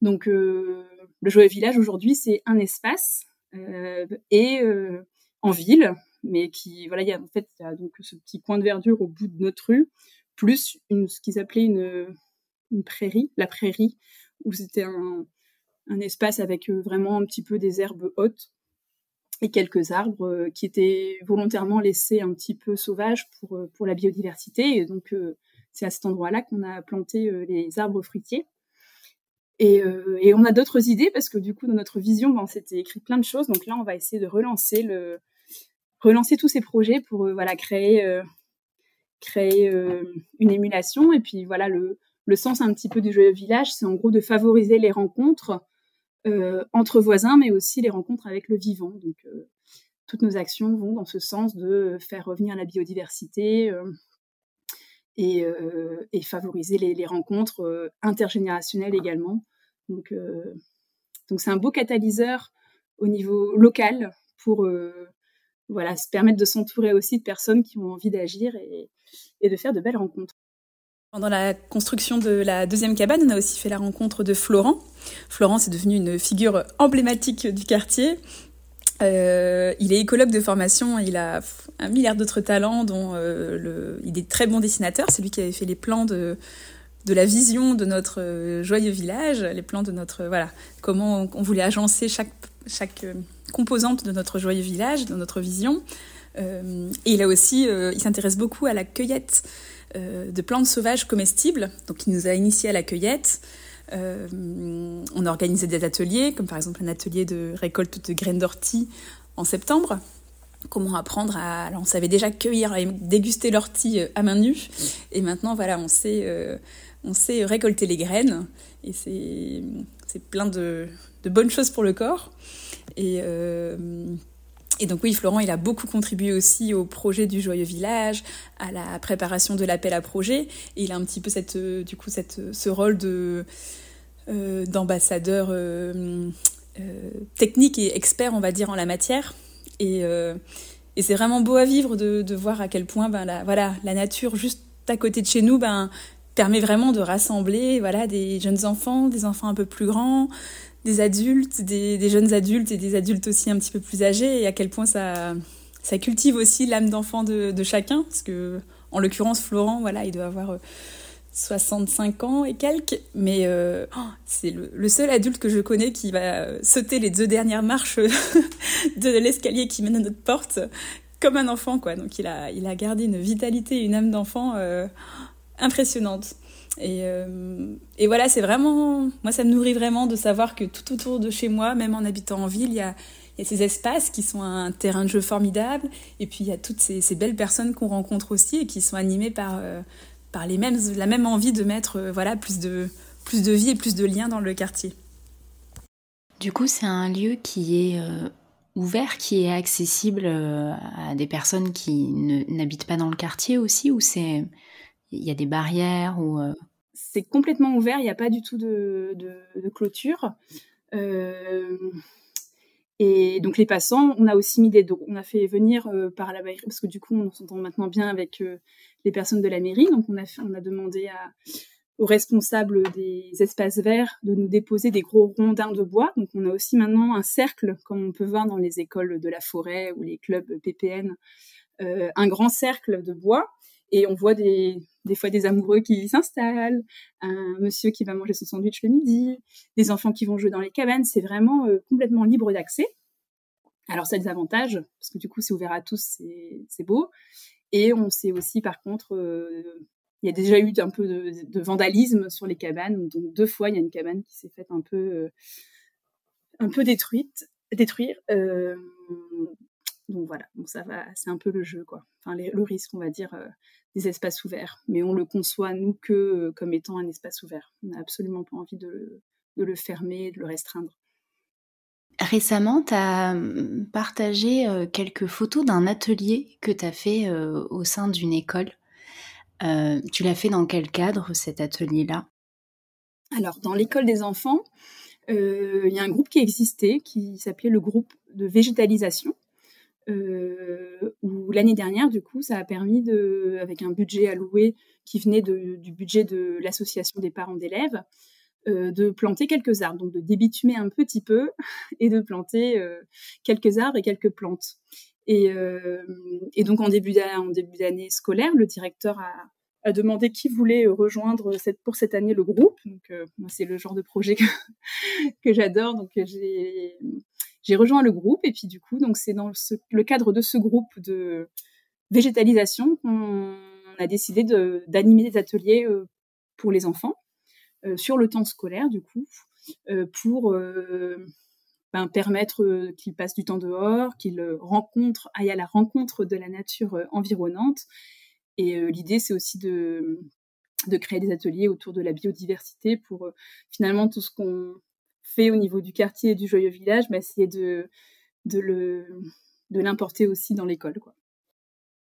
Donc, le Joyeux Village, aujourd'hui, c'est un espace et en ville, mais qui, voilà, il y a en fait donc ce petit coin de verdure au bout de notre rue, plus une, ce qu'ils appelaient une, prairie, la prairie, où c'était un, un espace avec euh, vraiment un petit peu des herbes hautes et quelques arbres euh, qui étaient volontairement laissés un petit peu sauvages pour, euh, pour la biodiversité. Et donc, c'est à cet endroit-là qu'on a planté les arbres fruitiers. Et, et on a d'autres idées parce que du coup, dans notre vision, ben, on s'était écrit plein de choses. Donc là, on va essayer de relancer le, relancer tous ces projets pour euh, voilà créer euh, créer euh, une émulation et puis voilà le, le sens un petit peu du joyeux village c'est en gros de favoriser les rencontres entre voisins mais aussi les rencontres avec le vivant donc toutes nos actions vont dans ce sens de faire revenir la biodiversité et, et, favoriser les, rencontres intergénérationnelles également donc donc c'est un beau catalyseur au niveau local pour voilà, se permettre de s'entourer aussi de personnes qui ont envie d'agir et, de faire de belles rencontres. Pendant la construction de la deuxième cabane, on a aussi fait la rencontre de Florent. Florent, est devenu une figure emblématique du quartier. Euh, il est écologue de formation, il a un milliard d'autres talents, dont euh, il est très bon dessinateur. C'est lui qui avait fait les plans de, de la vision de notre euh, joyeux village, les plans de notre voilà comment on, voulait agencer chaque chaque composante de notre joyeux village, de notre vision. Et il aussi, il s'intéresse beaucoup à la cueillette de plantes sauvages comestibles. Donc, il nous a initié à la cueillette. on a organisé des ateliers, comme par exemple un atelier de récolte de graines d'ortie en septembre. Comment apprendre à... On savait déjà cueillir et déguster l'ortie à main nue. Et maintenant, voilà, on sait, on sait récolter les graines. Et c'est plein de, de bonnes choses pour le corps. Et, euh, et donc oui, Florent, il a beaucoup contribué aussi au projet du Joyeux Village, à la préparation de l'appel à projet. Et il a un petit peu cette, euh, du coup, cette, ce rôle de euh, d'ambassadeur technique et expert, on va dire, en la matière. Et, et c'est vraiment beau à vivre de, de, voir à quel point ben, la, voilà, la nature juste à côté de chez nous ben, permet vraiment de rassembler voilà, des jeunes enfants, des enfants un peu plus grands, des adultes, des, jeunes adultes et des adultes aussi un petit peu plus âgés et à quel point ça, cultive aussi l'âme d'enfant de, chacun. Parce que, en l'occurrence, Florent, voilà, il doit avoir 65 euh, ans et quelques, mais euh, oh, c'est le, seul adulte que je connais qui va sauter les deux dernières marches (laughs) de l'escalier qui mène à notre porte comme un enfant, quoi. Donc il a, il a gardé une vitalité, une âme d'enfant euh, impressionnante. Et, euh, et voilà, c'est vraiment, moi, ça me nourrit vraiment de savoir que tout autour de chez moi, même en habitant en ville, il y a, ces espaces qui sont un terrain de jeu formidable. Et puis, il y a toutes ces, ces belles personnes qu'on rencontre aussi et qui sont animées par, euh, par les mêmes, la même envie de mettre euh, voilà, plus, de, plus de vie et plus de liens dans le quartier. Du coup, c'est un lieu qui est ouvert, qui est accessible à des personnes qui n'habitent pas dans le quartier aussi, ou c'est il y a des barrières ou euh, C'est complètement ouvert, il n'y a pas du tout de, de, clôture. Euh, et donc les passants, on a aussi mis des on a fait venir euh, par la mairie parce que du coup on s'entend maintenant bien avec les personnes de la mairie, donc on a on a demandé aux responsables des espaces verts de nous déposer des gros rondins de bois. Donc on a aussi maintenant un cercle, comme on peut voir dans les écoles de la forêt ou les clubs PPN, un grand cercle de bois. Et on voit des, des fois des amoureux qui s'installent, un monsieur qui va manger son sandwich le midi, des enfants qui vont jouer dans les cabanes. C'est vraiment euh, complètement libre d'accès. Alors ça a des avantages, parce que du coup c'est ouvert à tous, c'est beau. Et on sait aussi par contre euh, il y a déjà eu un peu de, vandalisme sur les cabanes. Donc deux fois, il y a une cabane qui s'est faite un peu, euh, un peu détruite, détruire. Euh, donc voilà, bon, ça va, c'est un peu le jeu, quoi. Enfin, le risque, on va dire, euh, des espaces ouverts. Mais on le conçoit, nous, que comme étant un espace ouvert. On n'a absolument pas envie de, de le fermer, de le restreindre. Récemment, tu as hum, partagé quelques photos d'un atelier que tu as fait au sein d'une école. Euh, tu l'as fait dans quel cadre cet atelier-là? Alors, dans l'école des enfants, euh, il y a un groupe qui existait qui s'appelait le groupe de végétalisation. Euh, où l'année dernière, du coup, ça a permis de, avec un budget alloué qui venait du budget de l'association des parents d'élèves, de planter quelques arbres, donc de débitumer un petit peu (laughs) et de planter quelques arbres et quelques plantes. Et, euh, donc en début d'année scolaire, le directeur a, demandé qui voulait rejoindre pour cette année le groupe. Donc euh, c'est le genre de projet que, (laughs) que j'adore. Donc j'ai j'ai rejoint le groupe et puis du coup donc c'est dans le cadre de ce groupe de végétalisation qu'on a décidé d'animer des ateliers euh, pour les enfants euh, sur le temps scolaire du coup euh, pour ben, permettre qu'ils passent du temps dehors, qu'ils rencontrent, aillent à la rencontre de la nature environnante. Et l'idée, c'est aussi de, de créer des ateliers autour de la biodiversité pour finalement tout ce qu'on fait au niveau du quartier et du joyeux village, ben, essayer de, de, le, de l'importer aussi dans l'école. Quoi.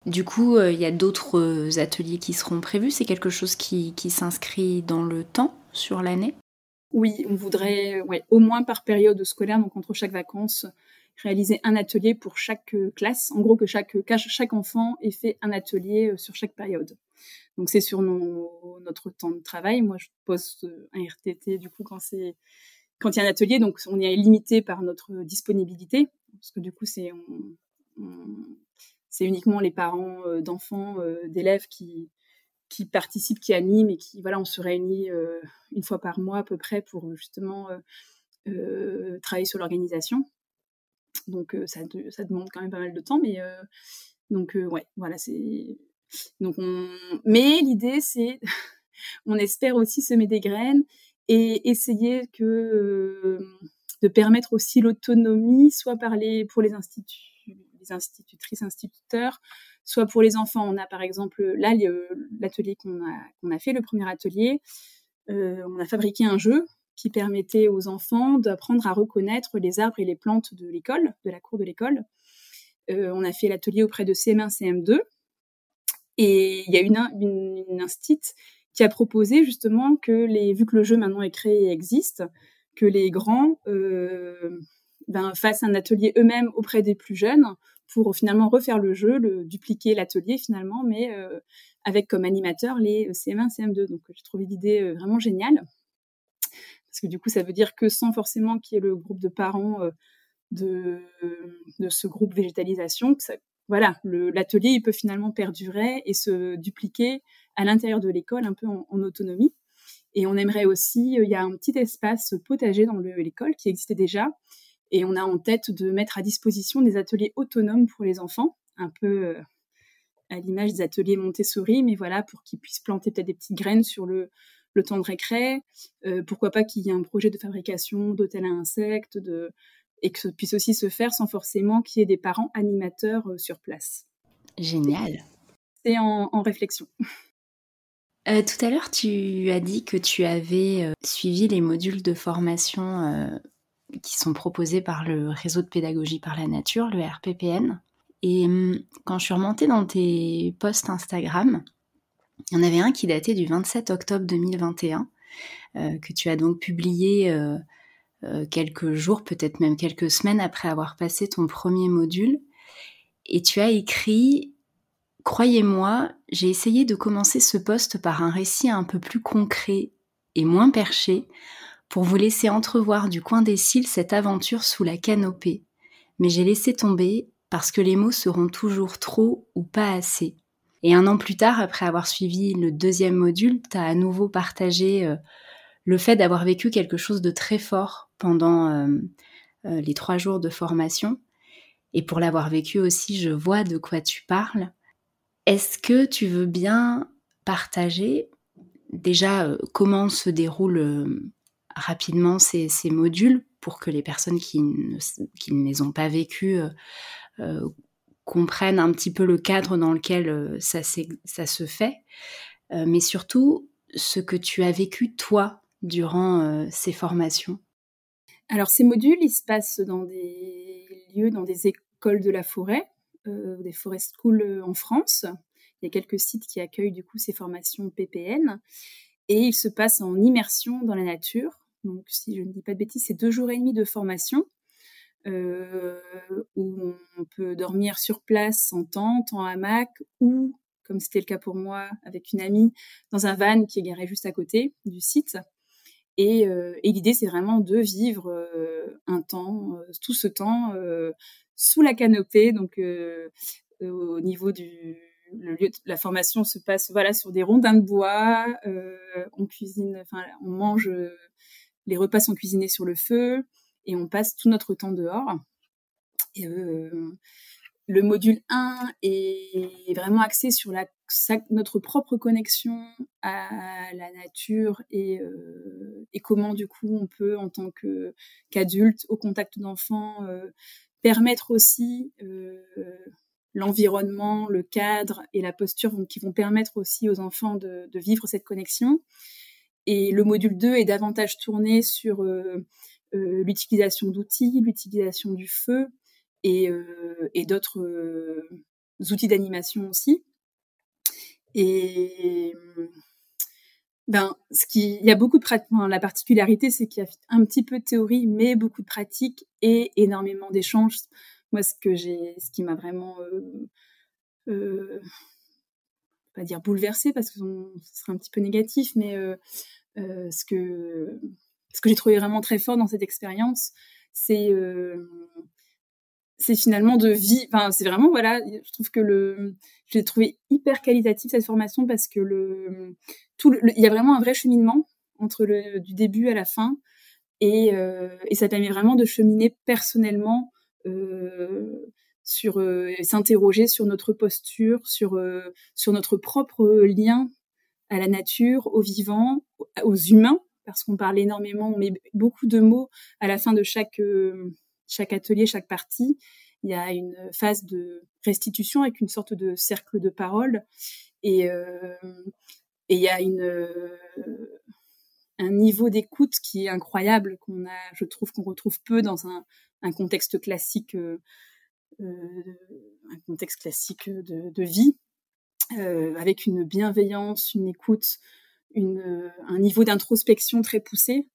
Du coup, il y a d'autres ateliers qui seront prévus. C'est quelque chose qui, qui s'inscrit dans le temps sur l'année? Oui, on voudrait ouais, au moins par période scolaire, donc entre chaque vacances, réaliser un atelier pour chaque euh, classe. En gros, que chaque, chaque enfant ait fait un atelier euh, sur chaque période. Donc c'est sur notre temps de travail. Moi, je poste euh, un RTT du coup quand c'est quand il y a un atelier, donc on est limité par notre disponibilité parce que du coup c'est uniquement les parents d'enfants, d'élèves qui participent, qui animent et qui, voilà, on se réunit euh, une fois par mois à peu près pour euh, justement euh, travailler sur l'organisation. Donc ça, ça, demande quand même pas mal de temps, mais donc ouais, voilà, c'est donc on. Mais l'idée c'est, (laughs) on espère aussi semer des graines et essayer que de permettre aussi l'autonomie, soit pour les institutrices, instituteurs, soit pour les enfants. On a par exemple là l'atelier qu'on a, fait, le premier atelier, euh, on a fabriqué un jeu qui permettait aux enfants d'apprendre à reconnaître les arbres et les plantes de l'école, de la cour de l'école. Euh, on a fait l'atelier auprès de CM1, CM2. Et il y a une, une, une qui a proposé justement que, les, vu que le jeu maintenant est créé et existe, que les grands euh, ben, fassent un atelier eux-mêmes auprès des plus jeunes pour finalement refaire le jeu, le, dupliquer l'atelier finalement, mais euh, avec comme animateur les CM1, CM2. Donc j'ai trouvé l'idée euh, vraiment géniale. Parce que du coup, ça veut dire que sans forcément qu'il y ait le groupe de parents de, ce groupe végétalisation, voilà, l'atelier il peut finalement perdurer et se dupliquer à l'intérieur de l'école un peu en, autonomie. Et on aimerait aussi, il y a un petit espace potager dans l'école qui existait déjà, et on a en tête de mettre à disposition des ateliers autonomes pour les enfants, un peu euh, à l'image des ateliers Montessori, mais voilà, pour qu'ils puissent planter peut-être des petites graines sur le, temps de récré. Euh, pourquoi pas qu'il y ait un projet de fabrication d'hôtels à insectes, de, et que ça puisse aussi se faire sans forcément qu'il y ait des parents animateurs euh, sur place. Génial. C'est en, en réflexion. (laughs) tout à l'heure, tu as dit que tu avais suivi les modules de formation qui sont proposés par le réseau de pédagogie par la nature, le RPPN. Et hum, quand je suis remontée dans tes posts Instagram, il y en avait un qui datait du 27 octobre 2021, euh, que tu as donc publié euh, euh, quelques jours, peut-être même quelques semaines après avoir passé ton premier module. Et tu as écrit Croyez-moi, j'ai essayé de commencer ce poste par un récit un peu plus concret et moins perché pour vous laisser entrevoir du coin des cils cette aventure sous la canopée. Mais j'ai laissé tomber parce que les mots seront toujours trop ou pas assez. Et un an plus tard, après avoir suivi le deuxième module, tu as à nouveau partagé euh, le fait d'avoir vécu quelque chose de très fort pendant euh, euh, les trois jours de formation. Et pour l'avoir vécu aussi, je vois de quoi tu parles. Est-ce que tu veux bien partager déjà comment se déroulent rapidement ces, modules pour que les personnes qui ne, les ont pas vécus comprennent un petit peu le cadre dans lequel euh, ça, se fait, euh, mais surtout ce que tu as vécu toi durant euh, ces formations. Alors ces modules, ils se passent dans des lieux, dans des écoles de la forêt, des forest schools en France. Il y a quelques sites qui accueillent du coup ces formations PPN et ils se passent en immersion dans la nature. Donc si je ne dis pas de bêtises, c'est deux jours et demi de formation euh, où on peut dormir sur place en tente, en hamac, ou, comme c'était le cas pour moi, avec une amie, dans un van qui est garé juste à côté du site. Et, euh, et l'idée, c'est vraiment de vivre euh, un temps, tout ce temps, sous la canopée, donc au niveau du le lieu de la formation se passe voilà sur des rondins de bois, on cuisine, enfin on mange, les repas sont cuisinés sur le feu, et on passe tout notre temps dehors. Et, euh, le module 1 est vraiment axé sur notre propre connexion à la nature et, euh, et, comment du coup on peut en tant qu'adulte au contact d'enfants euh, permettre aussi l'environnement, le cadre et la posture qui vont permettre aussi aux enfants de, vivre cette connexion. Et le module 2 est davantage tourné sur euh, l'utilisation d'outils, l'utilisation du feu et, euh, d'autres euh, outils d'animation aussi. Et ben, ce qui, il y a beaucoup de pratiques. la particularité, c'est qu'il y a un petit peu de théorie, mais beaucoup de pratique et énormément d'échanges. Moi, ce que j'ai, ce qui m'a vraiment, euh, pas dire bouleversé parce que ce serait un petit peu négatif, mais ce que ce que j'ai trouvé vraiment très fort dans cette expérience, c'est c'est finalement de vie. Enfin, c'est vraiment voilà. Je trouve que le, j'ai trouvé hyper qualitatif cette formation parce que le tout, il y a vraiment un vrai cheminement entre le du début à la fin et euh, et ça permet vraiment de cheminer personnellement euh, sur s'interroger sur notre posture, sur sur notre propre lien à la nature, aux vivants, aux humains parce qu'on parle énormément, on met beaucoup de mots à la fin de chaque, euh, chaque atelier, chaque partie. Il y a une phase de restitution avec une sorte de cercle de parole. Et, euh, et il y a euh, un niveau d'écoute qui est incroyable, qu'on a, je trouve qu'on retrouve peu dans un, contexte classique, un contexte classique de, vie, avec une bienveillance, une écoute, un niveau d'introspection très poussé.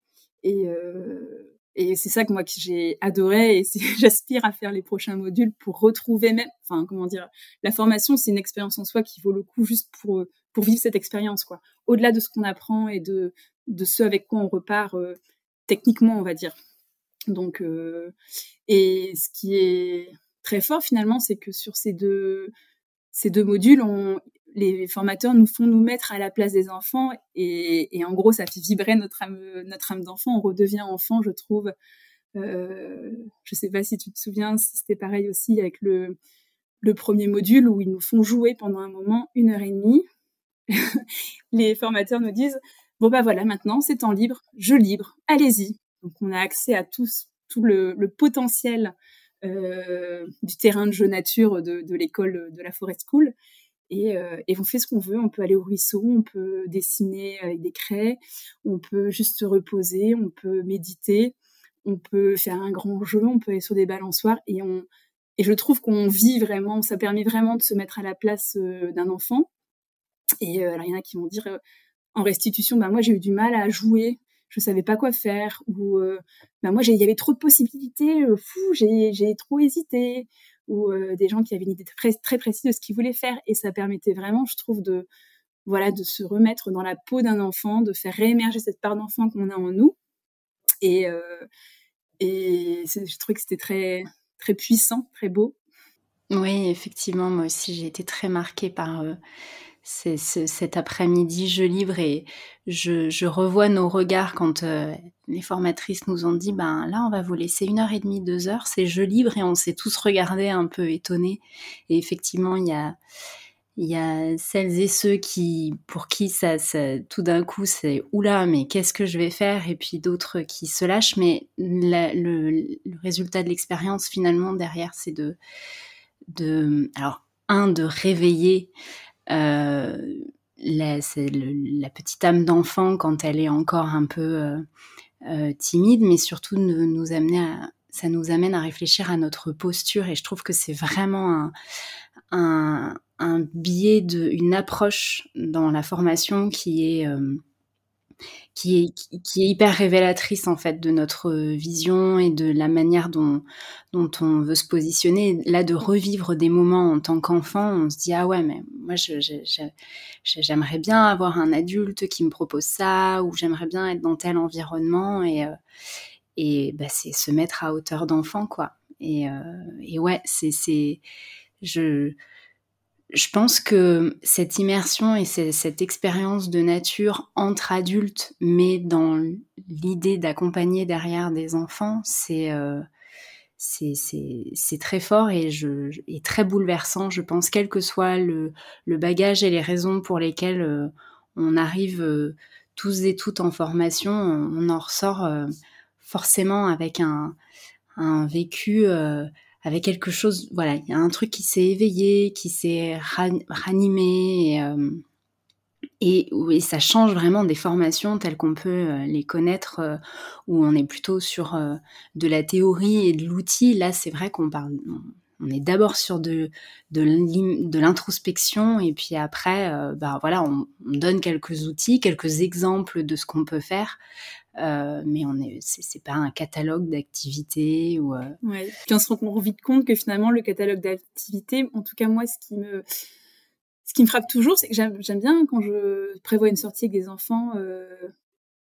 Et, euh, et c'est ça que moi que j'ai adoré et (laughs) j'aspire à faire les prochains modules pour retrouver même, enfin comment dire, la formation c'est une expérience en soi qui vaut le coup juste pour pour vivre cette expérience quoi. Au-delà de ce qu'on apprend et de de ce avec quoi on repart euh, techniquement on va dire. Donc euh, et ce qui est très fort finalement c'est que sur ces deux ces deux modules on les formateurs nous font nous mettre à la place des enfants et, en gros ça fait vibrer notre âme notre âme d'enfant. On redevient enfant je trouve. Euh, je sais pas si tu te souviens si c'était pareil aussi avec le premier module où ils nous font jouer pendant un moment une heure et demie. (laughs) Les formateurs nous disent bon bah voilà maintenant c'est temps libre je libre allez-y. Donc on a accès à tout le, le potentiel euh, du terrain de jeu nature de, de l'école de la Forest School et, euh, et on fait ce qu'on veut. On peut aller au ruisseau, on peut dessiner avec des craies, on peut juste se reposer, on peut méditer, on peut faire un grand jeu, on peut aller sur des balançoires et on et je trouve qu'on vit vraiment, ça permet vraiment de se mettre à la place euh, d'un enfant. Et euh, alors il y en a qui vont dire euh, en restitution, bah moi j'ai eu du mal à jouer, je savais pas quoi faire, ou bah moi il y avait trop de possibilités, fou, j'ai trop hésité, ou des gens qui avaient une idée très, précise de ce qu'ils voulaient faire. Et ça permettait vraiment, je trouve, de, voilà, de se remettre dans la peau d'un enfant, de faire réémerger cette part d'enfant qu'on a en nous. Et, et je trouvais que c'était très, très puissant, très beau. Oui, effectivement, moi aussi, j'ai été très marquée par cet après-midi jeu libre et je, revois nos regards quand les formatrices nous ont dit ben là on va vous laisser une heure et demie deux heures c'est jeu libre et on s'est tous regardés un peu étonnés et effectivement il y a y a celles et ceux qui, pour qui ça, tout d'un coup, c'est oula, mais qu'est-ce que je vais faire? Et puis d'autres qui se lâchent. Mais le, résultat de l'expérience, finalement, derrière, c'est de, de, alors, un, de réveiller euh, la, petite âme d'enfant quand elle est encore un peu euh, euh, timide, mais surtout nous à, ça nous amène à réfléchir à notre posture. Et je trouve que c'est vraiment un, biais de, une approche dans la formation qui est, qui est, qui est hyper révélatrice en fait de notre vision et de la manière dont, dont on veut se positionner. Là, de revivre des moments en tant qu'enfant, on se dit ah ouais, mais moi j'aimerais bien avoir un adulte qui me propose ça ou j'aimerais bien être dans tel environnement et euh, et bah, c'est se mettre à hauteur d'enfant quoi. Et, euh, et ouais, c'est c'est je je pense que cette immersion et cette expérience de nature entre adultes, mais dans l'idée d'accompagner derrière des enfants, c'est euh, très fort et, je, très bouleversant, je pense, quel que soit le, le bagage et les raisons pour lesquelles euh, on arrive euh, tous et toutes en formation, on, en ressort euh, forcément avec un, un vécu avec quelque chose, voilà, il y a un truc qui s'est éveillé, qui s'est ranimé, et, euh, et, ça change vraiment des formations telles qu'on peut euh, les connaître, euh, où on est plutôt sur de la théorie et de l'outil. Là, c'est vrai qu'on parle, on est d'abord sur de, l'introspection, et puis après, bah voilà, on, donne quelques outils, quelques exemples de ce qu'on peut faire. Euh, mais on est, c'est, pas un catalogue d'activités ou. Euh... Puis on se rend vite compte que finalement le catalogue d'activités, en tout cas moi, ce qui me, ce qui me frappe toujours, c'est que j'aime, bien quand je prévois une sortie avec des enfants, euh,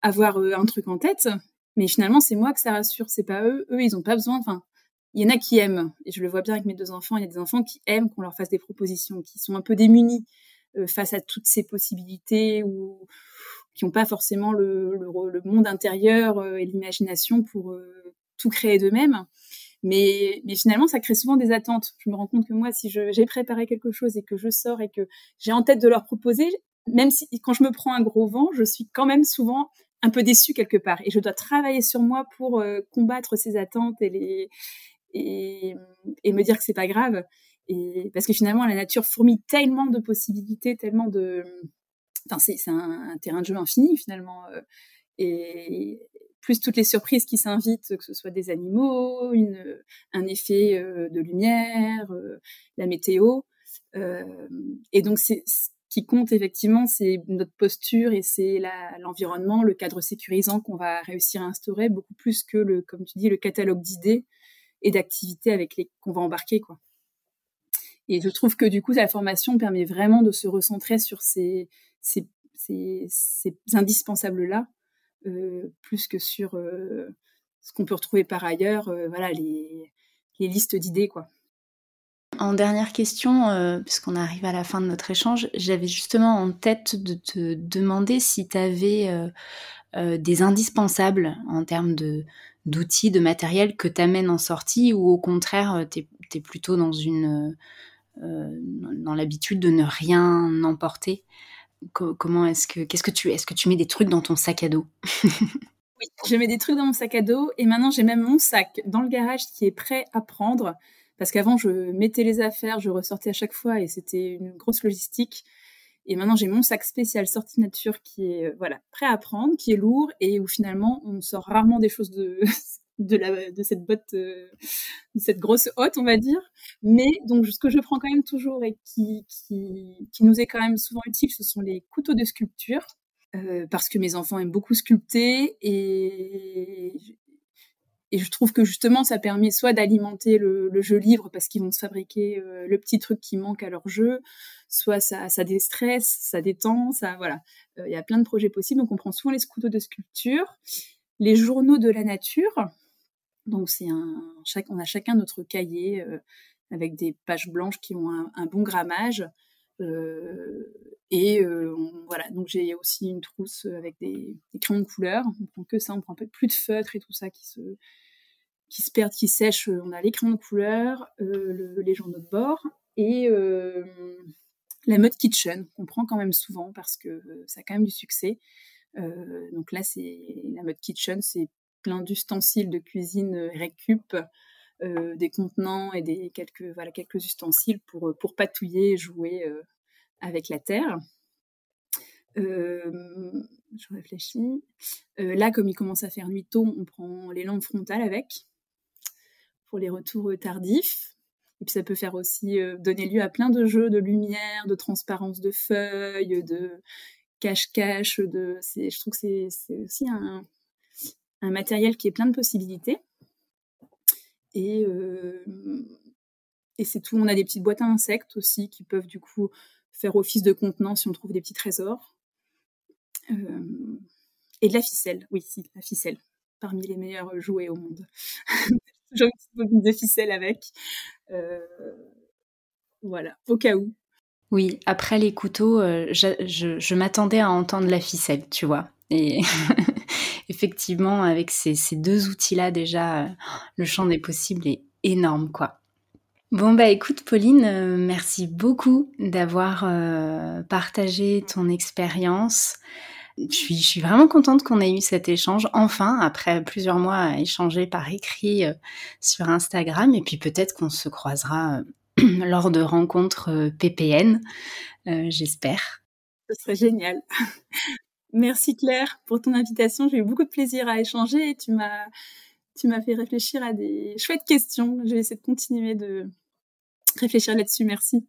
avoir un truc en tête, mais finalement c'est moi que ça rassure, c'est pas eux. Eux ils ont pas besoin. Enfin, il y en a qui aiment, et je le vois bien avec mes deux enfants. Il y a des enfants qui aiment qu'on leur fasse des propositions, qui sont un peu démunis face à toutes ces possibilités ou qui n'ont pas forcément le, monde intérieur euh, et l'imagination pour euh, tout créer d'eux-mêmes. Mais, finalement, ça crée souvent des attentes. Je me rends compte que moi, si j'ai préparé quelque chose et que je sors et que j'ai en tête de leur proposer, même si quand je me prends un gros vent, je suis quand même souvent un peu déçue quelque part. Et je dois travailler sur moi pour euh, combattre ces attentes et me dire que c'est pas grave. Et parce que finalement, la nature fourmille tellement de possibilités, tellement de, Enfin, c'est un, terrain de jeu infini finalement. Euh, et plus toutes les surprises qui s'invitent, que ce soit des animaux, un effet euh, de lumière, euh, la météo. et donc, ce qui compte effectivement, c'est notre posture et c'est l'environnement, le cadre sécurisant qu'on va réussir à instaurer, beaucoup plus que le, comme tu dis, le catalogue d'idées et d'activités avec les qu'on va embarquer, quoi. Et je trouve que du coup, la formation permet vraiment de se recentrer sur ces, ces, indispensables-là, euh, plus que sur euh, ce qu'on peut retrouver par ailleurs, euh, voilà, les, listes d'idées, quoi. En dernière question, puisqu'on arrive à la fin de notre échange, j'avais justement en tête de te demander si tu avais des indispensables en termes d'outils, de matériel que tu amènes en sortie ou au contraire, tu es, plutôt dans, une, dans l'habitude de ne rien emporter comment est-ce que qu'est-ce que tu est-ce que tu mets des trucs dans ton sac à dos? Oui, je mets des trucs dans mon sac à dos et maintenant j'ai même mon sac dans le garage qui est prêt à prendre parce qu'avant je mettais les affaires, je ressortais à chaque fois et c'était une grosse logistique. Et maintenant j'ai mon sac spécial sortie nature qui est euh, voilà prêt à prendre, qui est lourd et où finalement on sort rarement des choses de (laughs) de, cette botte, euh, de cette grosse hotte, on va dire. Mais donc, ce que je prends quand même toujours et qui, qui, qui nous est quand même souvent utile, ce sont les couteaux de sculpture. Euh, parce que mes enfants aiment beaucoup sculpter et et je trouve que justement, ça permet soit d'alimenter le, jeu libre parce qu'ils vont se fabriquer euh, le petit truc qui manque à leur jeu, soit ça, ça déstresse, ça détend, ça voilà. Il y a plein de projets possibles. Donc on prend souvent les scoutos de sculpture, les journaux de la nature. Donc c'est on a chacun notre cahier euh, avec des pages blanches qui ont un, bon grammage. et voilà, donc j'ai aussi une trousse avec des, crayons de couleur. On prend que ça, on prend plus de feutre et tout ça qui se, qui perdent, qui sèchent. On a l'écran de couleur, euh, les journaux de bord et euh, la mode kitchen qu'on prend quand même souvent parce que ça a quand même du succès. Euh, donc là, c'est la mode kitchen, c'est plein d'ustensiles de cuisine récup, des contenants et des quelques voilà quelques ustensiles pour pour patouiller et jouer avec la terre. je réfléchis. là, comme il commence à faire nuit tôt, on prend les lampes frontales avec pour les retours euh, tardifs. Et puis ça peut faire aussi euh, donner lieu à plein de jeux de lumière, de transparence de feuilles, de cache-cache. De, je trouve que c'est aussi un, un, matériel qui est plein de possibilités. Et, euh, et c'est tout. On a des petites boîtes à insectes aussi qui peuvent du coup faire office de contenant si on trouve des petits trésors. et de la ficelle, oui, si, la ficelle, parmi les meilleurs jouets au monde. J'ai une petite bobine de ficelle avec. Euh, voilà, au cas où. Oui, après les couteaux, euh, je, m'attendais à entendre la ficelle, tu vois. Et (laughs) effectivement, avec ces, deux outils-là, déjà, euh, le champ des possibles est énorme, quoi. Bon, bah écoute, Pauline, merci beaucoup d'avoir partagé ton expérience. Je suis, vraiment contente qu'on ait eu cet échange, enfin, après plusieurs mois à échanger par écrit euh, sur Instagram, et puis peut-être qu'on se croisera euh, (clears throat) lors de rencontres euh, PPN, j'espère. Ce serait génial. Merci Claire pour ton invitation. J'ai eu beaucoup de plaisir à échanger et tu m'as, tu m'as fait réfléchir à des chouettes questions. Je vais essayer de continuer de réfléchir là-dessus. Merci.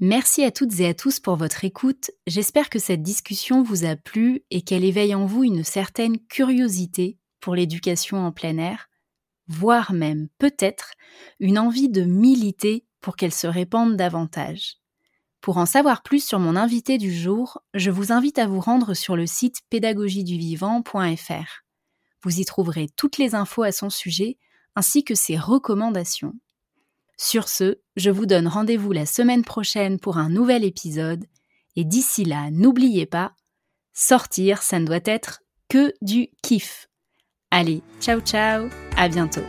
Merci à toutes et à tous pour votre écoute. J'espère que cette discussion vous a plu et qu'elle éveille en vous une certaine curiosité pour l'éducation en plein air, voire même peut-être une envie de militer pour qu'elle se répande davantage. Pour en savoir plus sur mon invité du jour, je vous invite à vous rendre sur le site pédagogieduvivant.fr. Vous y trouverez toutes les infos à son sujet ainsi que ses recommandations. Sur ce, je vous donne rendez-vous la semaine prochaine pour un nouvel épisode, et d'ici là, n'oubliez pas, sortir, ça ne doit être que du kiff. Allez, ciao ciao, à bientôt.